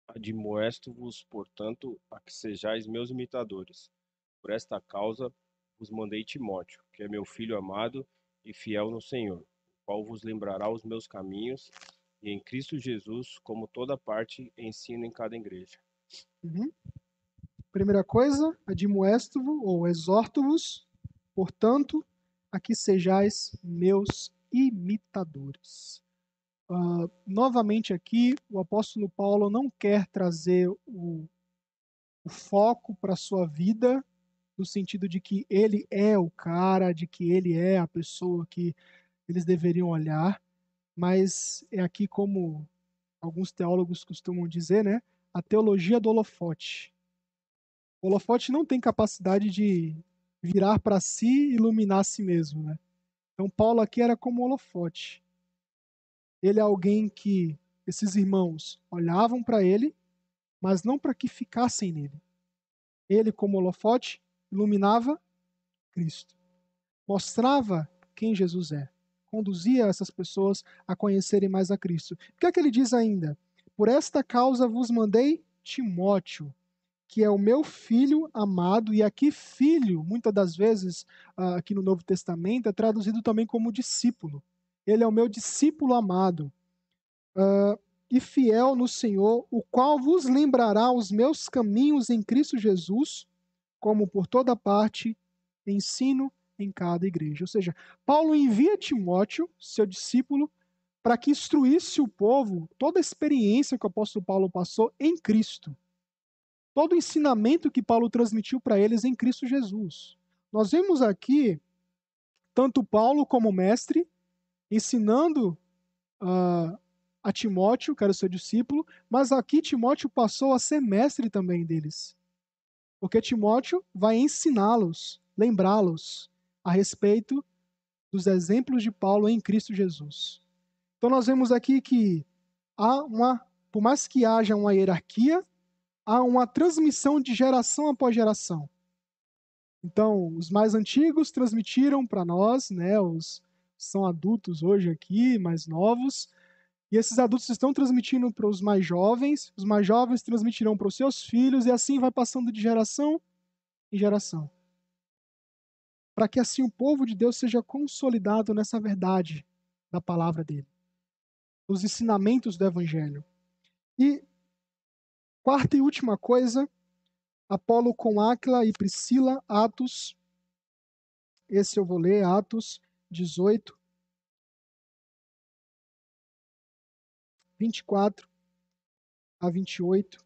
Admoesto-vos, portanto, a que sejais meus imitadores. Por esta causa vos mandei Timóteo, que é meu filho amado e fiel no Senhor, qual vos lembrará os meus caminhos, e em Cristo Jesus, como toda parte, ensino em cada igreja. Uhum. Primeira coisa, admoesto-vos ou exorto-vos, portanto, a que sejais meus imitadores. Uh, novamente aqui, o apóstolo Paulo não quer trazer o, o foco para a sua vida, no sentido de que ele é o cara, de que ele é a pessoa que eles deveriam olhar, mas é aqui como alguns teólogos costumam dizer, né? A teologia do holofote. O holofote não tem capacidade de virar para si e iluminar a si mesmo, né? Então Paulo aqui era como holofote. Ele é alguém que esses irmãos olhavam para ele, mas não para que ficassem nele. Ele, como holofote, iluminava Cristo, mostrava quem Jesus é, conduzia essas pessoas a conhecerem mais a Cristo. O que é que ele diz ainda? Por esta causa vos mandei Timóteo, que é o meu filho amado, e aqui filho, muitas das vezes, ah, aqui no Novo Testamento, é traduzido também como discípulo. Ele é o meu discípulo amado uh, e fiel no Senhor, o qual vos lembrará os meus caminhos em Cristo Jesus, como por toda parte ensino em cada igreja. Ou seja, Paulo envia Timóteo, seu discípulo, para que instruísse o povo toda a experiência que o apóstolo Paulo passou em Cristo. Todo o ensinamento que Paulo transmitiu para eles em Cristo Jesus. Nós vemos aqui tanto Paulo como mestre ensinando uh, a Timóteo, que era seu discípulo, mas aqui Timóteo passou a ser mestre também deles. Porque Timóteo vai ensiná-los, lembrá-los a respeito dos exemplos de Paulo em Cristo Jesus. Então nós vemos aqui que há uma, por mais que haja uma hierarquia, há uma transmissão de geração após geração. Então, os mais antigos transmitiram para nós, né, os, são adultos hoje aqui, mais novos, e esses adultos estão transmitindo para os mais jovens, os mais jovens transmitirão para os seus filhos, e assim vai passando de geração em geração. Para que assim o povo de Deus seja consolidado nessa verdade da palavra dele, nos ensinamentos do Evangelho. E quarta e última coisa, Apolo com Áquila e Priscila, Atos. Esse eu vou ler, Atos 18, 24 a 28.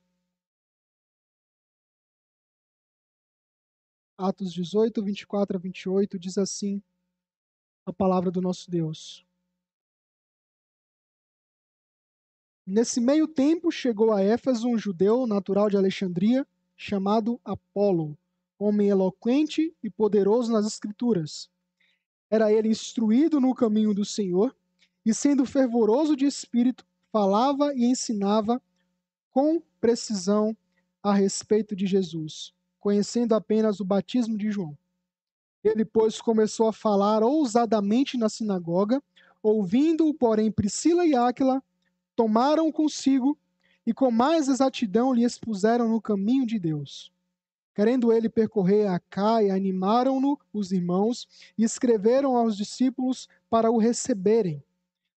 Atos 18, 24 a 28 diz assim a palavra do nosso Deus. Nesse meio tempo chegou a Éfeso um judeu natural de Alexandria, chamado Apolo, homem eloquente e poderoso nas Escrituras era ele instruído no caminho do Senhor e, sendo fervoroso de espírito, falava e ensinava com precisão a respeito de Jesus, conhecendo apenas o batismo de João. Ele, pois, começou a falar ousadamente na sinagoga, ouvindo-o, porém, Priscila e Áquila tomaram consigo e com mais exatidão lhe expuseram no caminho de Deus. Querendo ele percorrer a Caia, animaram-no os irmãos e escreveram aos discípulos para o receberem.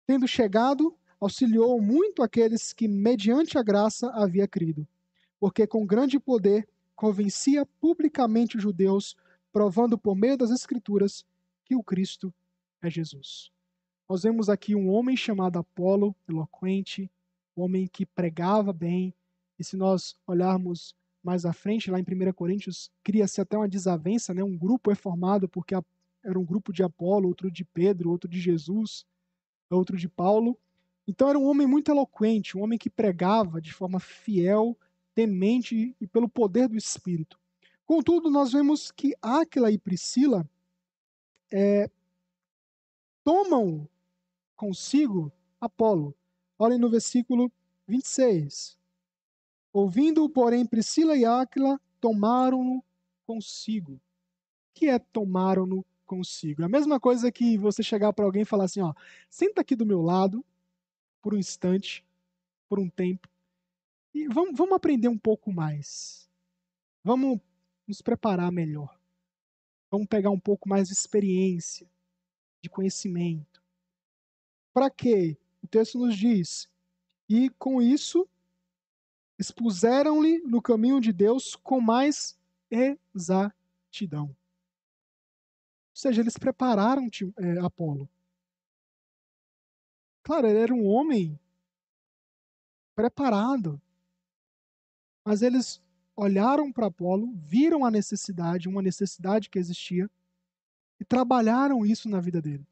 Tendo chegado, auxiliou muito aqueles que, mediante a graça, havia crido, porque com grande poder convencia publicamente os judeus, provando por meio das Escrituras que o Cristo é Jesus. Nós vemos aqui um homem chamado Apolo, eloquente, um homem que pregava bem, e se nós olharmos mais à frente, lá em 1 Coríntios, cria-se até uma desavença, né? um grupo é formado porque era um grupo de Apolo, outro de Pedro, outro de Jesus, outro de Paulo. Então era um homem muito eloquente, um homem que pregava de forma fiel, temente e pelo poder do Espírito. Contudo, nós vemos que Áquila e Priscila é, tomam consigo Apolo. Olhem no versículo 26. Ouvindo, porém, Priscila e Áquila tomaram-no consigo. O que é tomaram-no consigo? É a mesma coisa que você chegar para alguém e falar assim, ó, senta aqui do meu lado por um instante, por um tempo, e vamos, vamos aprender um pouco mais. Vamos nos preparar melhor. Vamos pegar um pouco mais de experiência, de conhecimento. Para quê? O texto nos diz. E com isso expuseram-lhe no caminho de Deus com mais exatidão. Ou seja, eles prepararam é, Apolo. Claro, ele era um homem preparado. Mas eles olharam para Apolo, viram a necessidade, uma necessidade que existia, e trabalharam isso na vida dele.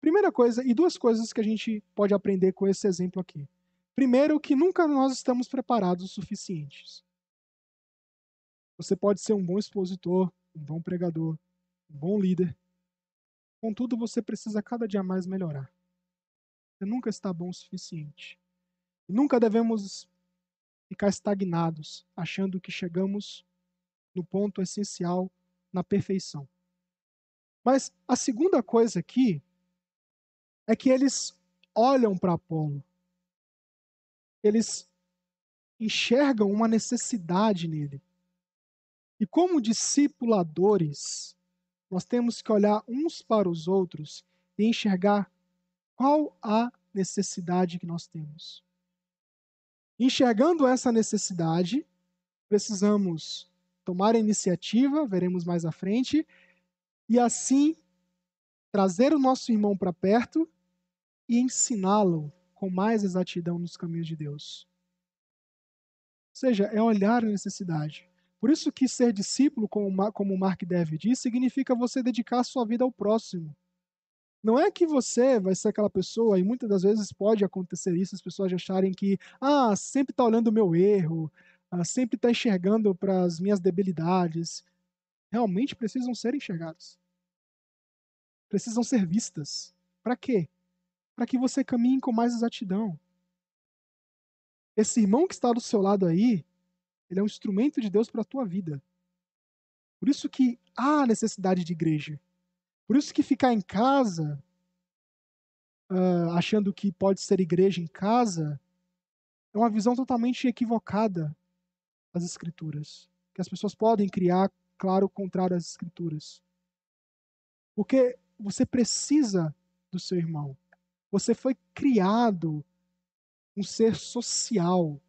Primeira coisa, e duas coisas que a gente pode aprender com esse exemplo aqui. Primeiro, que nunca nós estamos preparados o suficientes. Você pode ser um bom expositor, um bom pregador, um bom líder. Contudo, você precisa cada dia mais melhorar. Você nunca está bom o suficiente. E nunca devemos ficar estagnados, achando que chegamos no ponto essencial, na perfeição. Mas a segunda coisa aqui é que eles olham para Apolo eles enxergam uma necessidade nele. E como discipuladores, nós temos que olhar uns para os outros e enxergar qual a necessidade que nós temos. Enxergando essa necessidade, precisamos tomar a iniciativa, veremos mais à frente, e assim trazer o nosso irmão para perto e ensiná-lo com mais exatidão nos caminhos de Deus. Ou seja, é olhar a necessidade. Por isso que ser discípulo, como, Mark Dev diz, significa você dedicar sua vida ao próximo. Não é que você vai ser aquela pessoa, e muitas das vezes pode acontecer isso, as pessoas acharem que, ah, sempre está olhando o meu erro, ah, sempre está enxergando para as minhas debilidades. Realmente precisam ser enxergadas. Precisam ser vistas. Para quê? para que você caminhe com mais exatidão. Esse irmão que está do seu lado aí, ele é um instrumento de Deus para a tua vida. Por isso que há necessidade de igreja. Por isso que ficar em casa, uh, achando que pode ser igreja em casa, é uma visão totalmente equivocada das Escrituras. Que as pessoas podem criar, claro, contrário às Escrituras. Porque você precisa do seu irmão. Você foi criado um ser social,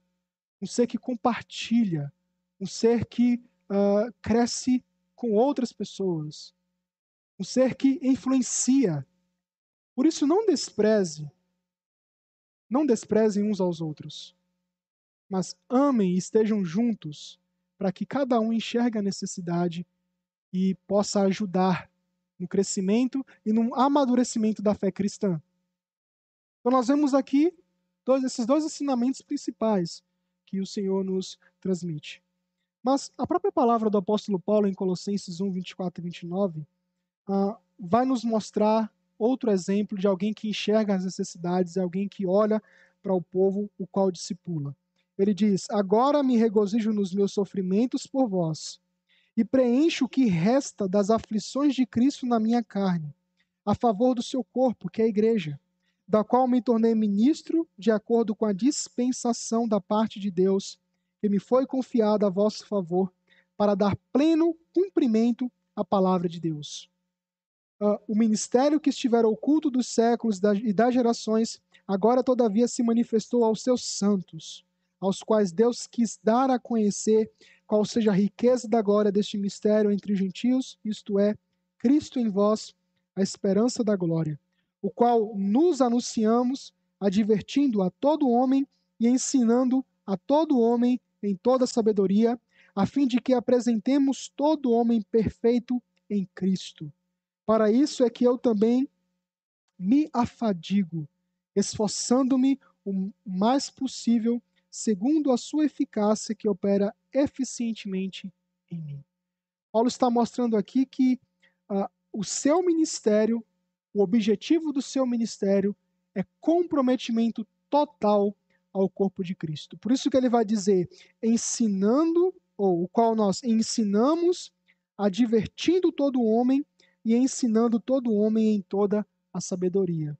um ser que compartilha, um ser que uh, cresce com outras pessoas, um ser que influencia. Por isso, não despreze, não desprezem uns aos outros, mas amem e estejam juntos para que cada um enxergue a necessidade e possa ajudar no crescimento e no amadurecimento da fé cristã. Então nós vemos aqui dois, esses dois ensinamentos principais que o Senhor nos transmite. Mas a própria palavra do apóstolo Paulo em Colossenses 1, 24 e 29 uh, vai nos mostrar outro exemplo de alguém que enxerga as necessidades, alguém que olha para o povo o qual discipula. Ele diz: Agora me regozijo nos meus sofrimentos por vós, e preencho o que resta das aflições de Cristo na minha carne, a favor do seu corpo, que é a igreja da qual me tornei ministro de acordo com a dispensação da parte de Deus, que me foi confiada a vosso favor, para dar pleno cumprimento à palavra de Deus. Uh, o ministério que estivera oculto dos séculos e das gerações, agora todavia se manifestou aos seus santos, aos quais Deus quis dar a conhecer qual seja a riqueza da glória deste mistério entre os gentios, isto é, Cristo em vós, a esperança da glória, o qual nos anunciamos, advertindo a todo homem e ensinando a todo homem em toda sabedoria, a fim de que apresentemos todo homem perfeito em Cristo. Para isso é que eu também me afadigo, esforçando-me o mais possível, segundo a sua eficácia que opera eficientemente em mim. Paulo está mostrando aqui que uh, o seu ministério, o objetivo do seu ministério é comprometimento total ao corpo de Cristo. Por isso que ele vai dizer, ensinando, ou o qual nós ensinamos, advertindo todo homem e ensinando todo homem em toda a sabedoria,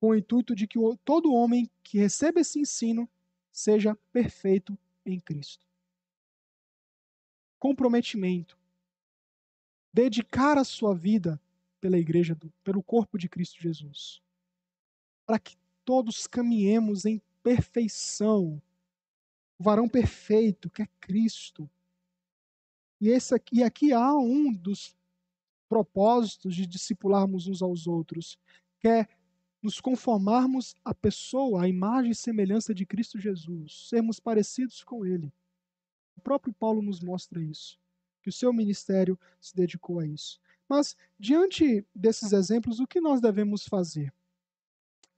com o intuito de que todo homem que receba esse ensino seja perfeito em Cristo. Comprometimento. Dedicar a sua vida pela igreja, pelo corpo de Cristo Jesus. Para que todos caminhemos em perfeição. O varão perfeito, que é Cristo. E, esse aqui, e aqui há um dos propósitos de discipularmos uns aos outros, que é nos conformarmos à pessoa, à imagem e semelhança de Cristo Jesus, sermos parecidos com Ele. O próprio Paulo nos mostra isso, que o seu ministério se dedicou a isso. Mas, diante desses exemplos, o que nós devemos fazer?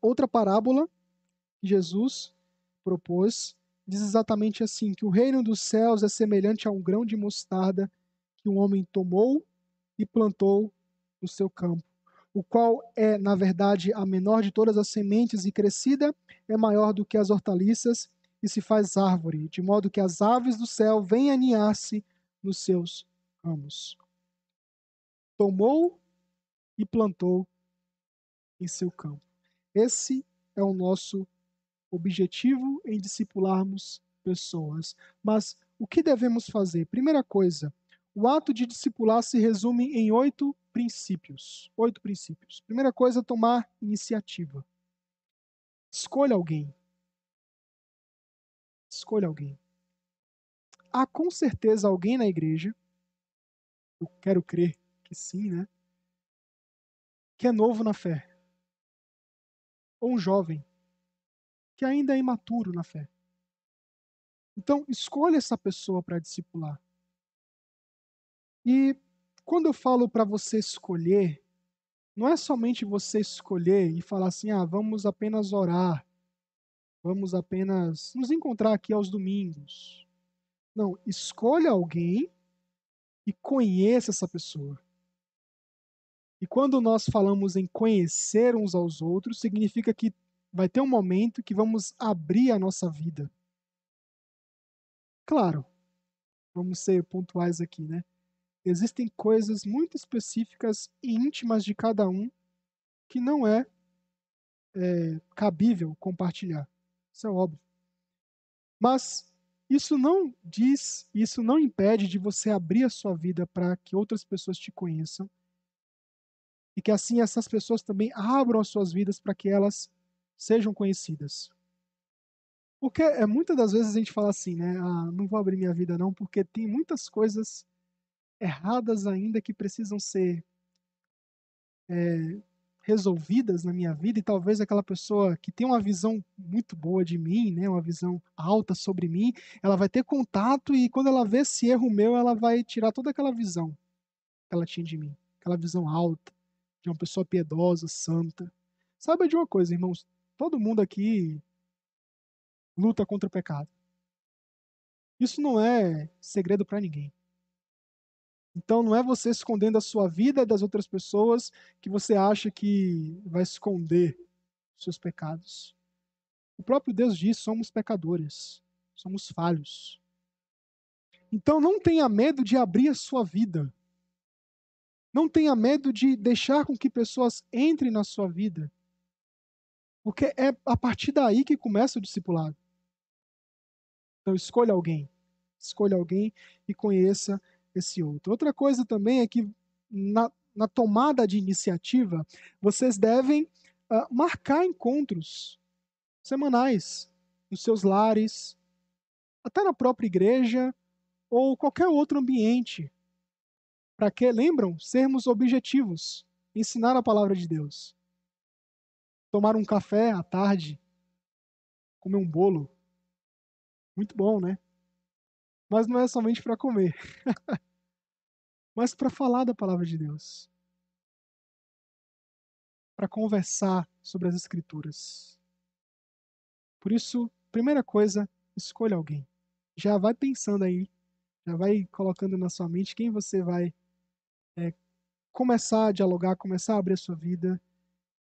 Outra parábola Jesus propôs diz exatamente assim: que o reino dos céus é semelhante a um grão de mostarda que um homem tomou e plantou no seu campo, o qual é, na verdade, a menor de todas as sementes e crescida é maior do que as hortaliças e se faz árvore, de modo que as aves do céu vêm aninhar-se nos seus ramos. Tomou e plantou em seu campo. Esse é o nosso objetivo em discipularmos pessoas. Mas o que devemos fazer? Primeira coisa, o ato de discipular se resume em oito princípios. Oito princípios. Primeira coisa, tomar iniciativa. Escolha alguém. Escolha alguém. Há com certeza alguém na igreja, eu quero crer que sim, né? Que é novo na fé. Ou um jovem que ainda é imaturo na fé. Então, escolha essa pessoa para discipular. E quando eu falo para você escolher, não é somente você escolher e falar assim: ah, vamos apenas orar, vamos apenas nos encontrar aqui aos domingos. Não, escolha alguém e conheça essa pessoa. E quando nós falamos em conhecer uns aos outros, significa que vai ter um momento que vamos abrir a nossa vida. Claro, vamos ser pontuais aqui, né? Existem coisas muito específicas e íntimas de cada um que não é, é cabível compartilhar. Isso é óbvio. Mas isso não diz, isso não impede de você abrir a sua vida para que outras pessoas te conheçam e que assim essas pessoas também abram as suas vidas para que elas sejam conhecidas. Porque é muitas das vezes a gente fala assim, né? Ah, não vou abrir minha vida não, porque tem muitas coisas erradas ainda que precisam ser é, resolvidas na minha vida e talvez aquela pessoa que tem uma visão muito boa de mim, né, uma visão alta sobre mim, ela vai ter contato e quando ela vê esse erro meu, ela vai tirar toda aquela visão que ela tinha de mim, aquela visão alta de uma pessoa piedosa, santa. Saiba de uma coisa, irmãos, Todo mundo aqui luta contra o pecado. Isso não é segredo para ninguém. Então não é você escondendo a sua vida das outras pessoas que você acha que vai esconder os seus pecados. O próprio Deus diz: somos pecadores, somos falhos. Então não tenha medo de abrir a sua vida. Não tenha medo de deixar com que pessoas entrem na sua vida. Porque é a partir daí que começa o discipulado. Então escolha alguém. Escolha alguém e conheça esse outro. Outra coisa também é que na, na tomada de iniciativa, vocês devem uh, marcar encontros semanais nos seus lares, até na própria igreja ou qualquer outro ambiente. Para que, lembram, sermos objetivos, ensinar a palavra de Deus. Tomar um café à tarde, comer um bolo. Muito bom, né? Mas não é somente para comer. mas para falar da palavra de Deus. Para conversar sobre as Escrituras. Por isso, primeira coisa, escolha alguém. Já vai pensando aí, já vai colocando na sua mente quem você vai é, começar a dialogar, começar a abrir a sua vida.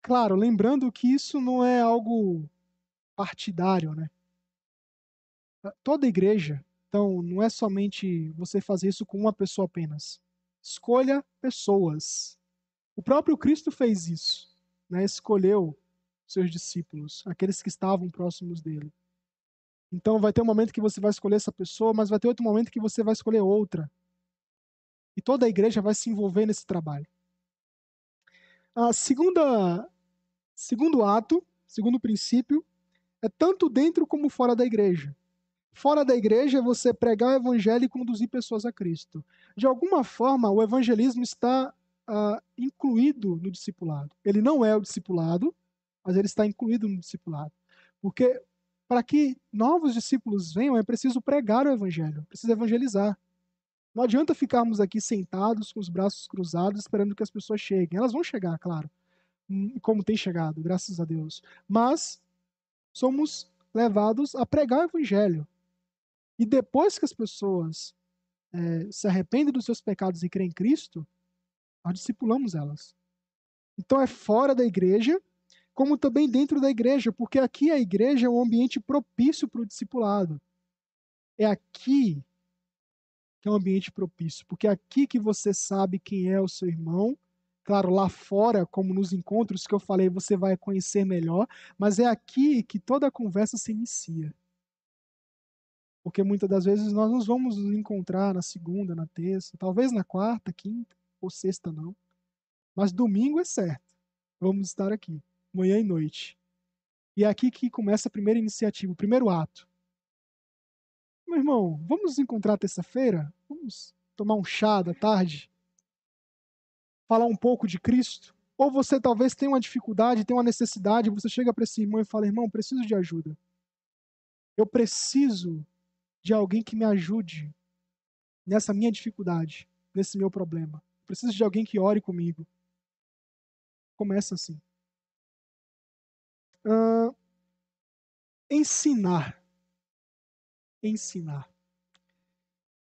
Claro, lembrando que isso não é algo partidário, né? Toda igreja, então, não é somente você fazer isso com uma pessoa apenas. Escolha pessoas. O próprio Cristo fez isso, né? escolheu seus discípulos, aqueles que estavam próximos dele. Então vai ter um momento que você vai escolher essa pessoa, mas vai ter outro momento que você vai escolher outra. E toda a igreja vai se envolver nesse trabalho. A segunda, segundo ato, segundo princípio, é tanto dentro como fora da igreja. Fora da igreja é você pregar o evangelho e conduzir pessoas a Cristo. De alguma forma, o evangelismo está uh, incluído no discipulado. Ele não é o discipulado, mas ele está incluído no discipulado. Porque para que novos discípulos venham, é preciso pregar o evangelho, precisa evangelizar. Não adianta ficarmos aqui sentados com os braços cruzados esperando que as pessoas cheguem. Elas vão chegar, claro, hum, como tem chegado, graças a Deus. Mas somos levados a pregar o evangelho. E depois que as pessoas é, se arrependem dos seus pecados e creem em Cristo, nós discipulamos elas. Então é fora da igreja, como também dentro da igreja, porque aqui a igreja é um ambiente propício para o discipulado. É aqui que é um ambiente propício, porque é aqui que você sabe quem é o seu irmão. Claro, lá fora, como nos encontros que eu falei, você vai conhecer melhor, mas é aqui que toda a conversa se inicia. Porque muitas das vezes nós nos vamos nos encontrar na segunda, na terça, talvez na quarta, quinta ou sexta não. Mas domingo é certo. Vamos estar aqui, manhã e noite. E é aqui que começa a primeira iniciativa, o primeiro ato. Meu irmão, vamos nos encontrar terça-feira? Vamos tomar um chá da tarde? Falar um pouco de Cristo? Ou você talvez tenha uma dificuldade, tenha uma necessidade, você chega para esse irmão e fala: irmão, preciso de ajuda. Eu preciso de alguém que me ajude nessa minha dificuldade, nesse meu problema. Preciso de alguém que ore comigo. Começa assim. Uh, ensinar. Ensinar.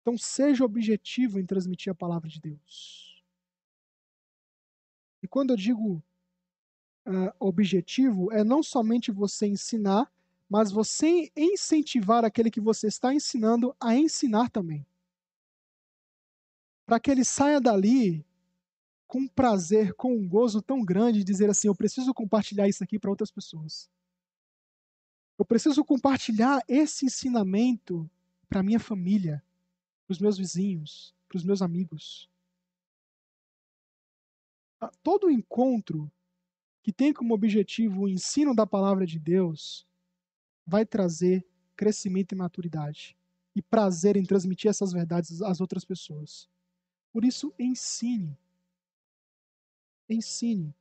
Então, seja objetivo em transmitir a palavra de Deus. E quando eu digo uh, objetivo, é não somente você ensinar, mas você incentivar aquele que você está ensinando a ensinar também. Para que ele saia dali com um prazer, com um gozo tão grande de dizer assim: eu preciso compartilhar isso aqui para outras pessoas. Eu preciso compartilhar esse ensinamento para minha família, para os meus vizinhos, para os meus amigos. Ah, todo encontro que tem como objetivo o ensino da palavra de Deus vai trazer crescimento e maturidade e prazer em transmitir essas verdades às outras pessoas. Por isso, ensine. Ensine.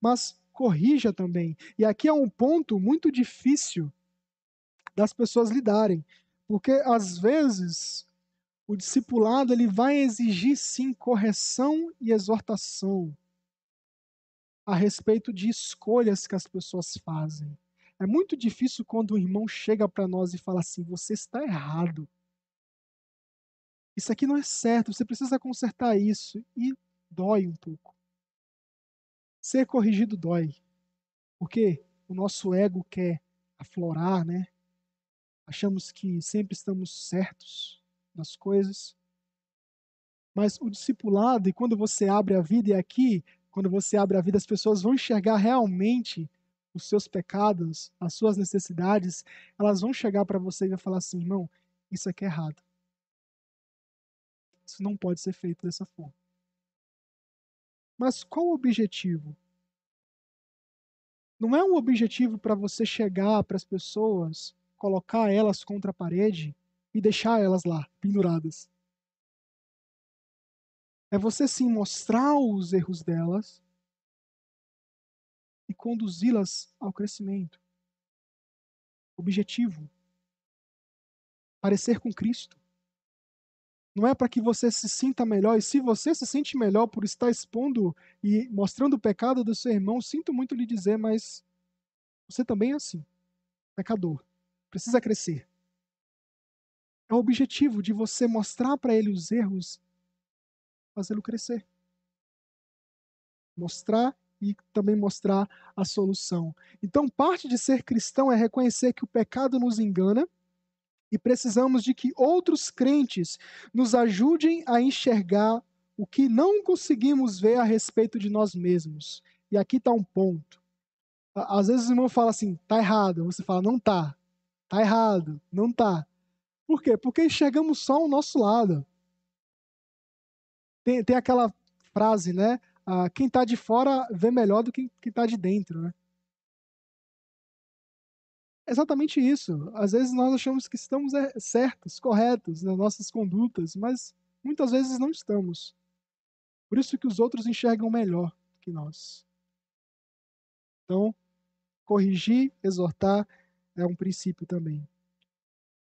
Mas corrija também. E aqui é um ponto muito difícil das pessoas lidarem, porque às vezes o discipulado ele vai exigir sim correção e exortação a respeito de escolhas que as pessoas fazem. É muito difícil quando um irmão chega para nós e fala assim: você está errado. Isso aqui não é certo, você precisa consertar isso. E dói um pouco. Ser corrigido dói. Porque o nosso ego quer aflorar, né? Achamos que sempre estamos certos nas coisas. Mas o discipulado, e quando você abre a vida, e aqui, quando você abre a vida, as pessoas vão enxergar realmente os seus pecados, as suas necessidades, elas vão chegar para você e vai falar assim, irmão, isso aqui é errado. Isso não pode ser feito dessa forma. Mas qual o objetivo? Não é um objetivo para você chegar para as pessoas, colocar elas contra a parede e deixar elas lá, penduradas. É você sim mostrar os erros delas e conduzi-las ao crescimento. Objetivo: parecer com Cristo. Não é para que você se sinta melhor, e se você se sente melhor por estar expondo e mostrando o pecado do seu irmão, sinto muito lhe dizer, mas você também é assim, pecador, precisa crescer. É o objetivo de você mostrar para ele os erros, fazê-lo crescer. Mostrar e também mostrar a solução. Então, parte de ser cristão é reconhecer que o pecado nos engana e precisamos de que outros crentes nos ajudem a enxergar o que não conseguimos ver a respeito de nós mesmos. E aqui está um ponto. Às vezes o irmão fala assim, tá errado. Você fala, não tá. Tá errado. Não tá. Por quê? Porque enxergamos só o nosso lado. Tem, tem aquela frase, né? Ah, quem está de fora vê melhor do que quem está de dentro, né? exatamente isso. Às vezes nós achamos que estamos é, certos, corretos nas nossas condutas, mas muitas vezes não estamos. Por isso que os outros enxergam melhor que nós. Então, corrigir, exortar é um princípio também.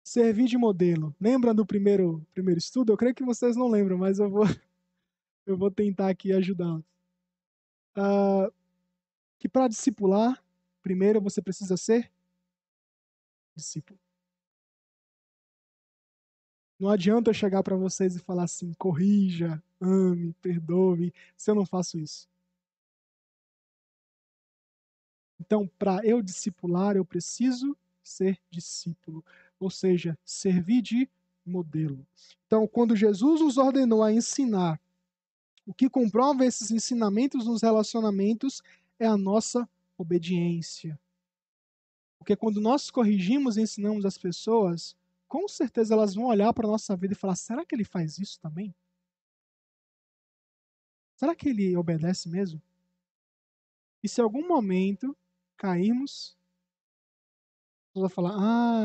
Servir de modelo. Lembra do primeiro, primeiro estudo? Eu creio que vocês não lembram, mas eu vou, eu vou tentar aqui ajudá-los. Uh, que para discipular, primeiro você precisa ser discípulo. Não adianta eu chegar para vocês e falar assim: corrija, ame, perdoe, se eu não faço isso. Então, para eu discipular, eu preciso ser discípulo, ou seja, servir de modelo. Então, quando Jesus nos ordenou a ensinar, o que comprova esses ensinamentos nos relacionamentos é a nossa obediência. Porque quando nós corrigimos e ensinamos as pessoas, com certeza elas vão olhar para a nossa vida e falar: será que ele faz isso também? Será que ele obedece mesmo? E se algum momento cairmos, vão falar: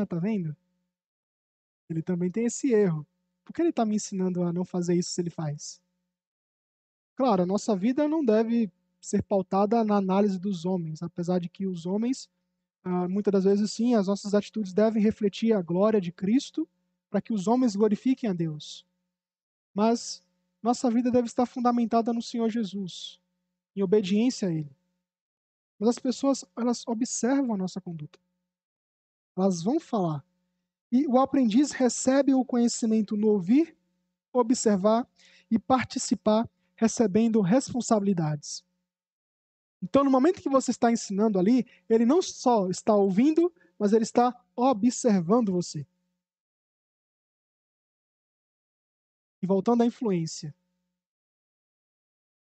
ah, tá vendo? Ele também tem esse erro. Por que ele está me ensinando a não fazer isso se ele faz? Claro, a nossa vida não deve ser pautada na análise dos homens, apesar de que os homens ah, muitas das vezes, sim, as nossas atitudes devem refletir a glória de Cristo para que os homens glorifiquem a Deus. Mas nossa vida deve estar fundamentada no Senhor Jesus, em obediência a Ele. Mas as pessoas, elas observam a nossa conduta. Elas vão falar. E o aprendiz recebe o conhecimento no ouvir, observar e participar, recebendo responsabilidades. Então, no momento que você está ensinando ali, ele não só está ouvindo, mas ele está observando você. E voltando à influência.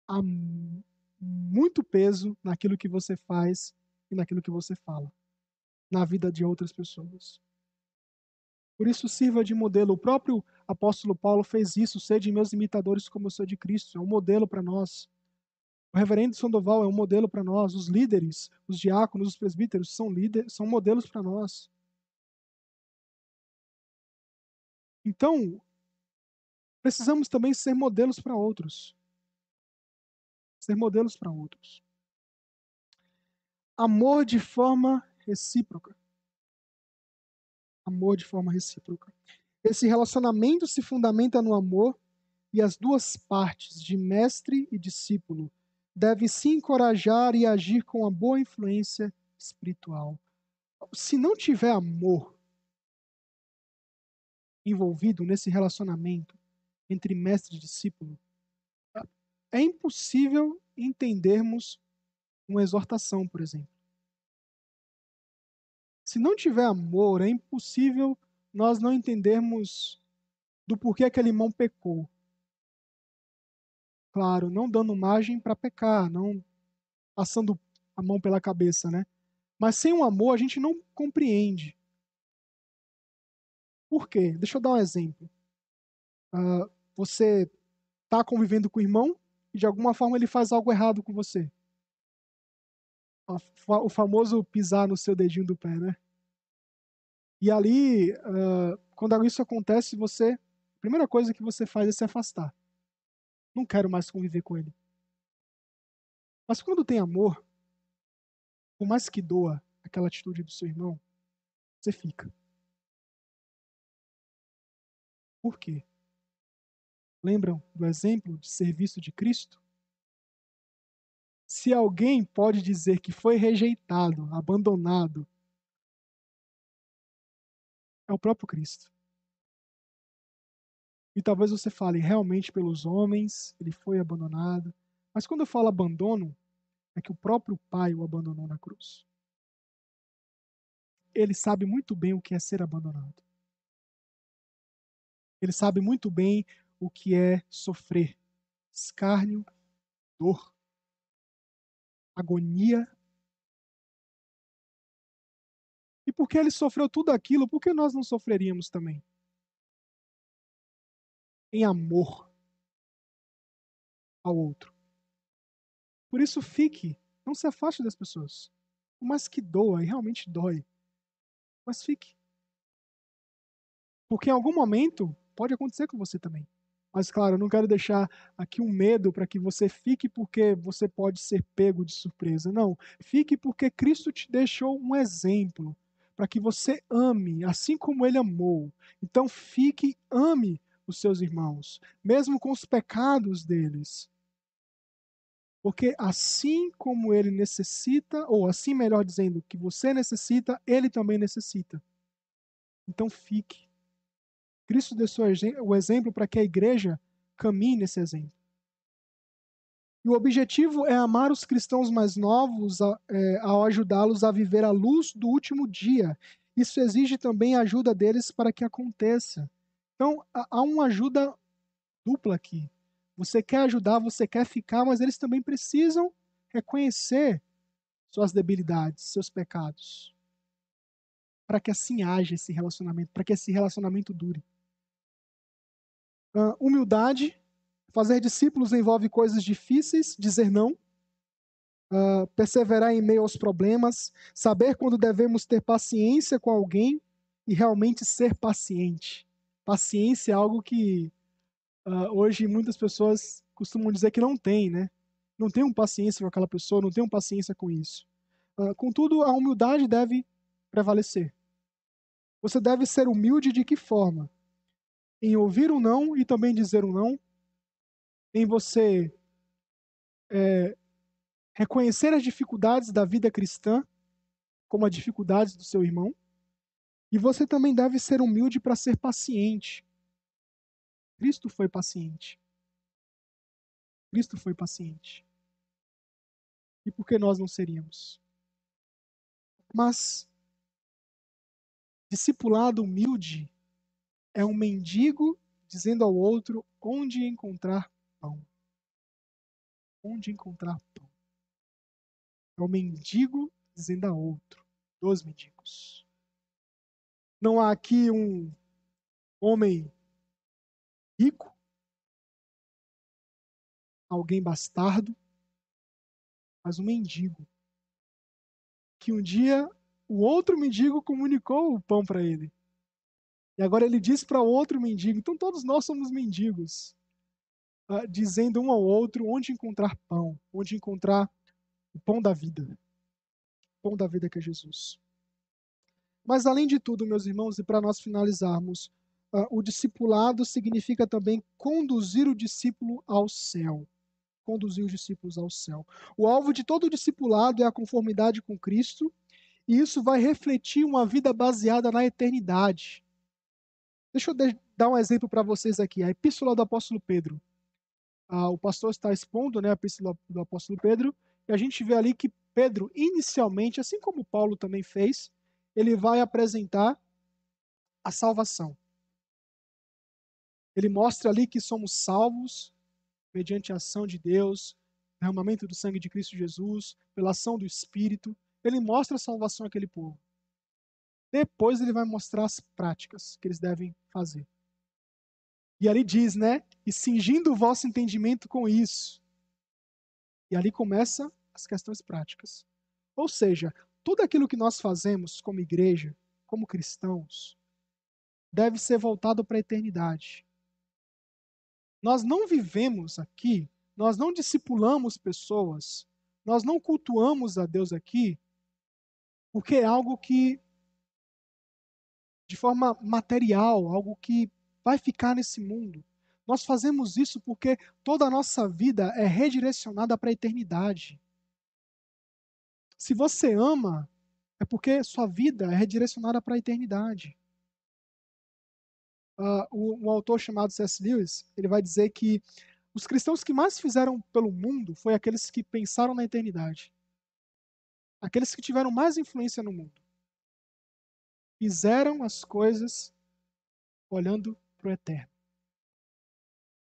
Há muito peso naquilo que você faz e naquilo que você fala na vida de outras pessoas. Por isso, sirva de modelo. O próprio apóstolo Paulo fez isso. Sede meus imitadores como eu sou de Cristo. É um modelo para nós. O reverendo Sandoval é um modelo para nós, os líderes, os diáconos, os presbíteros são líderes, são modelos para nós. Então, precisamos também ser modelos para outros. Ser modelos para outros. Amor de forma recíproca. Amor de forma recíproca. Esse relacionamento se fundamenta no amor e as duas partes, de mestre e discípulo, deve se encorajar e agir com uma boa influência espiritual. Se não tiver amor envolvido nesse relacionamento entre mestre e discípulo, é impossível entendermos uma exortação, por exemplo. Se não tiver amor, é impossível nós não entendermos do porquê aquele irmão pecou. Claro, não dando margem para pecar, não passando a mão pela cabeça, né? Mas sem o amor a gente não compreende. Por quê? Deixa eu dar um exemplo. Uh, você está convivendo com o irmão e de alguma forma ele faz algo errado com você. O famoso pisar no seu dedinho do pé, né? E ali, uh, quando isso acontece, você, a primeira coisa que você faz é se afastar. Não quero mais conviver com ele. Mas quando tem amor, por mais que doa aquela atitude do seu irmão, você fica. Por quê? Lembram do exemplo de serviço de Cristo? Se alguém pode dizer que foi rejeitado, abandonado, é o próprio Cristo. E talvez você fale, realmente pelos homens, ele foi abandonado. Mas quando eu falo abandono, é que o próprio Pai o abandonou na cruz. Ele sabe muito bem o que é ser abandonado. Ele sabe muito bem o que é sofrer escárnio, dor, agonia. E porque ele sofreu tudo aquilo, por que nós não sofreríamos também? Em amor ao outro. Por isso, fique, não se afaste das pessoas. Por mais que doa, e realmente dói, mas fique. Porque em algum momento pode acontecer com você também. Mas, claro, eu não quero deixar aqui um medo para que você fique porque você pode ser pego de surpresa. Não. Fique porque Cristo te deixou um exemplo para que você ame, assim como ele amou. Então, fique, ame os seus irmãos, mesmo com os pecados deles. Porque assim como ele necessita, ou assim melhor dizendo, que você necessita, ele também necessita. Então fique. Cristo deixou o exemplo para que a igreja caminhe nesse exemplo. E o objetivo é amar os cristãos mais novos é, ao ajudá-los a viver a luz do último dia. Isso exige também a ajuda deles para que aconteça. Então, há uma ajuda dupla aqui. Você quer ajudar, você quer ficar, mas eles também precisam reconhecer suas debilidades, seus pecados. Para que assim haja esse relacionamento, para que esse relacionamento dure. Uh, humildade. Fazer discípulos envolve coisas difíceis, dizer não. Uh, perseverar em meio aos problemas. Saber quando devemos ter paciência com alguém e realmente ser paciente. Paciência é algo que uh, hoje muitas pessoas costumam dizer que não tem, né? Não tem paciência com aquela pessoa, não tem paciência com isso. Contudo, a humildade deve prevalecer. Você deve ser humilde de que forma? Em ouvir um não e também dizer um não. Em você é, reconhecer as dificuldades da vida cristã, como as dificuldades do seu irmão. E você também deve ser humilde para ser paciente. Cristo foi paciente. Cristo foi paciente. E por que nós não seríamos? Mas discipulado humilde é um mendigo dizendo ao outro onde encontrar pão. Onde encontrar pão. É um mendigo dizendo a outro, dos mendigos. Não há aqui um homem rico, alguém bastardo, mas um mendigo. Que um dia o outro mendigo comunicou o pão para ele. E agora ele diz para outro mendigo. Então todos nós somos mendigos, uh, dizendo um ao outro onde encontrar pão, onde encontrar o pão da vida. O pão da vida que é Jesus. Mas além de tudo, meus irmãos, e para nós finalizarmos, uh, o discipulado significa também conduzir o discípulo ao céu. Conduzir os discípulos ao céu. O alvo de todo discipulado é a conformidade com Cristo, e isso vai refletir uma vida baseada na eternidade. Deixa eu dar um exemplo para vocês aqui. A epístola do apóstolo Pedro. Ah, o pastor está expondo né, a epístola do apóstolo Pedro, e a gente vê ali que Pedro, inicialmente, assim como Paulo também fez, ele vai apresentar a salvação. Ele mostra ali que somos salvos mediante a ação de Deus, derramamento do sangue de Cristo Jesus, pela ação do Espírito. Ele mostra a salvação àquele povo. Depois ele vai mostrar as práticas que eles devem fazer. E ali diz, né? E cingindo o vosso entendimento com isso. E ali começa as questões práticas. Ou seja, tudo aquilo que nós fazemos como igreja, como cristãos, deve ser voltado para a eternidade. Nós não vivemos aqui, nós não discipulamos pessoas, nós não cultuamos a Deus aqui, porque é algo que, de forma material, algo que vai ficar nesse mundo. Nós fazemos isso porque toda a nossa vida é redirecionada para a eternidade. Se você ama, é porque sua vida é redirecionada para a eternidade. Uh, um, autor chamado C.S. Lewis, ele vai dizer que os cristãos que mais fizeram pelo mundo foi aqueles que pensaram na eternidade. Aqueles que tiveram mais influência no mundo. Fizeram as coisas olhando para o eterno.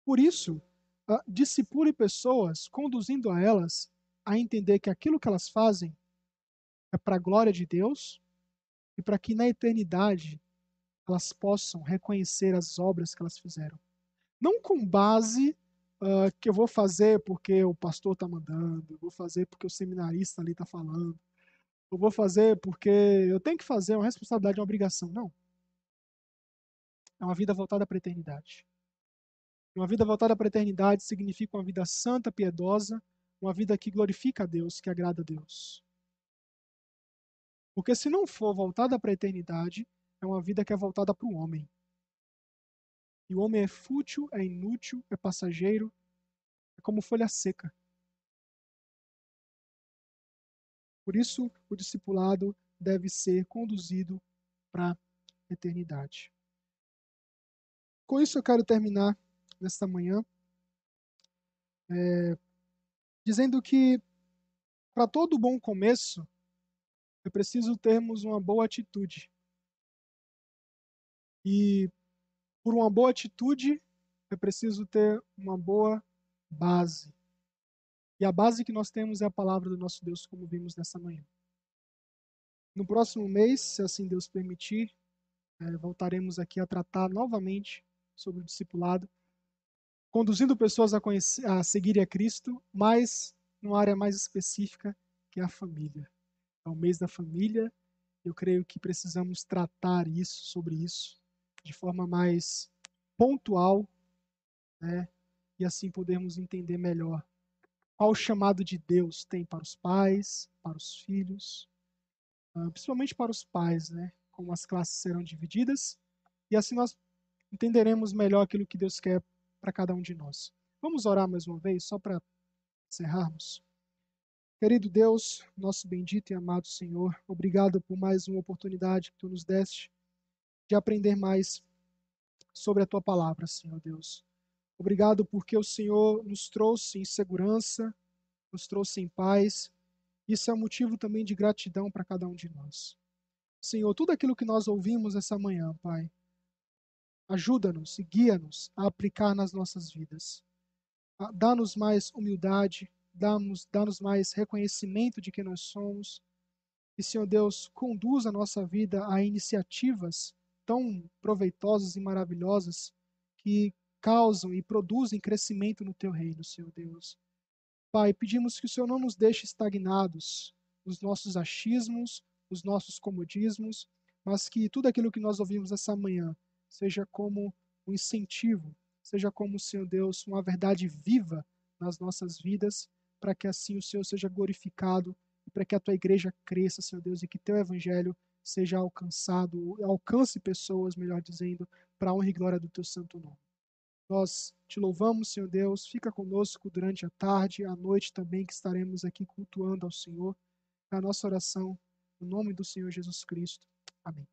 Por isso, discipule pessoas, conduzindo a elas a entender que aquilo que elas fazem é para a glória de Deus e para que na eternidade elas possam reconhecer as obras que elas fizeram. Não com base uh, que eu vou fazer porque o pastor está mandando, eu vou fazer porque o seminarista ali está falando, eu vou fazer porque eu tenho que fazer, é uma responsabilidade, uma obrigação. Não. É uma vida voltada para a eternidade. Uma vida voltada para a eternidade significa uma vida santa, piedosa, uma vida que glorifica a Deus, que agrada a Deus. Porque se não for voltada para a eternidade, é uma vida que é voltada para o homem. E o homem é fútil, é inútil, é passageiro, é como folha seca. Por isso, o discipulado deve ser conduzido para a eternidade. Com isso, eu quero terminar nesta manhã é, dizendo que, para todo bom começo, é preciso termos uma boa atitude. E por uma boa atitude, é preciso ter uma boa base. E a base que nós temos é a palavra do nosso Deus, como vimos nessa manhã. No próximo mês, se assim Deus permitir, é, voltaremos aqui a tratar novamente sobre o discipulado, conduzindo pessoas a, conhecer, a seguirem a Cristo, mas numa área mais específica, que é a família. É o mês da família. Eu creio que precisamos tratar isso, sobre isso, de forma mais pontual, né? E assim podermos entender melhor qual o chamado de Deus tem para os pais, para os filhos, ah, principalmente para os pais, né? Como as classes serão divididas e assim nós entenderemos melhor aquilo que Deus quer para cada um de nós. Vamos orar mais uma vez, só para encerrarmos. Querido Deus, nosso bendito e amado Senhor, obrigado por mais uma oportunidade que tu nos deste de aprender mais sobre a tua palavra, Senhor Deus. Obrigado porque o Senhor nos trouxe em segurança, nos trouxe em paz. Isso é um motivo também de gratidão para cada um de nós. Senhor, tudo aquilo que nós ouvimos essa manhã, Pai, ajuda-nos e guia-nos a aplicar nas nossas vidas. Dá-nos mais humildade, dá-nos dá mais reconhecimento de quem nós somos. E, Senhor Deus, conduz a nossa vida a iniciativas tão proveitosas e maravilhosas que causam e produzem crescimento no teu reino, Senhor Deus. Pai, pedimos que o Senhor não nos deixe estagnados nos nossos achismos, nos nossos comodismos, mas que tudo aquilo que nós ouvimos essa manhã seja como um incentivo, seja como, Senhor Deus, uma verdade viva nas nossas vidas, para que assim o Senhor seja glorificado e para que a tua igreja cresça, Senhor Deus, e que teu evangelho seja alcançado, alcance pessoas, melhor dizendo, para a honra e glória do teu santo nome. Nós te louvamos, Senhor Deus, fica conosco durante a tarde, a noite também, que estaremos aqui cultuando ao Senhor. É a nossa oração, no nome do Senhor Jesus Cristo. Amém.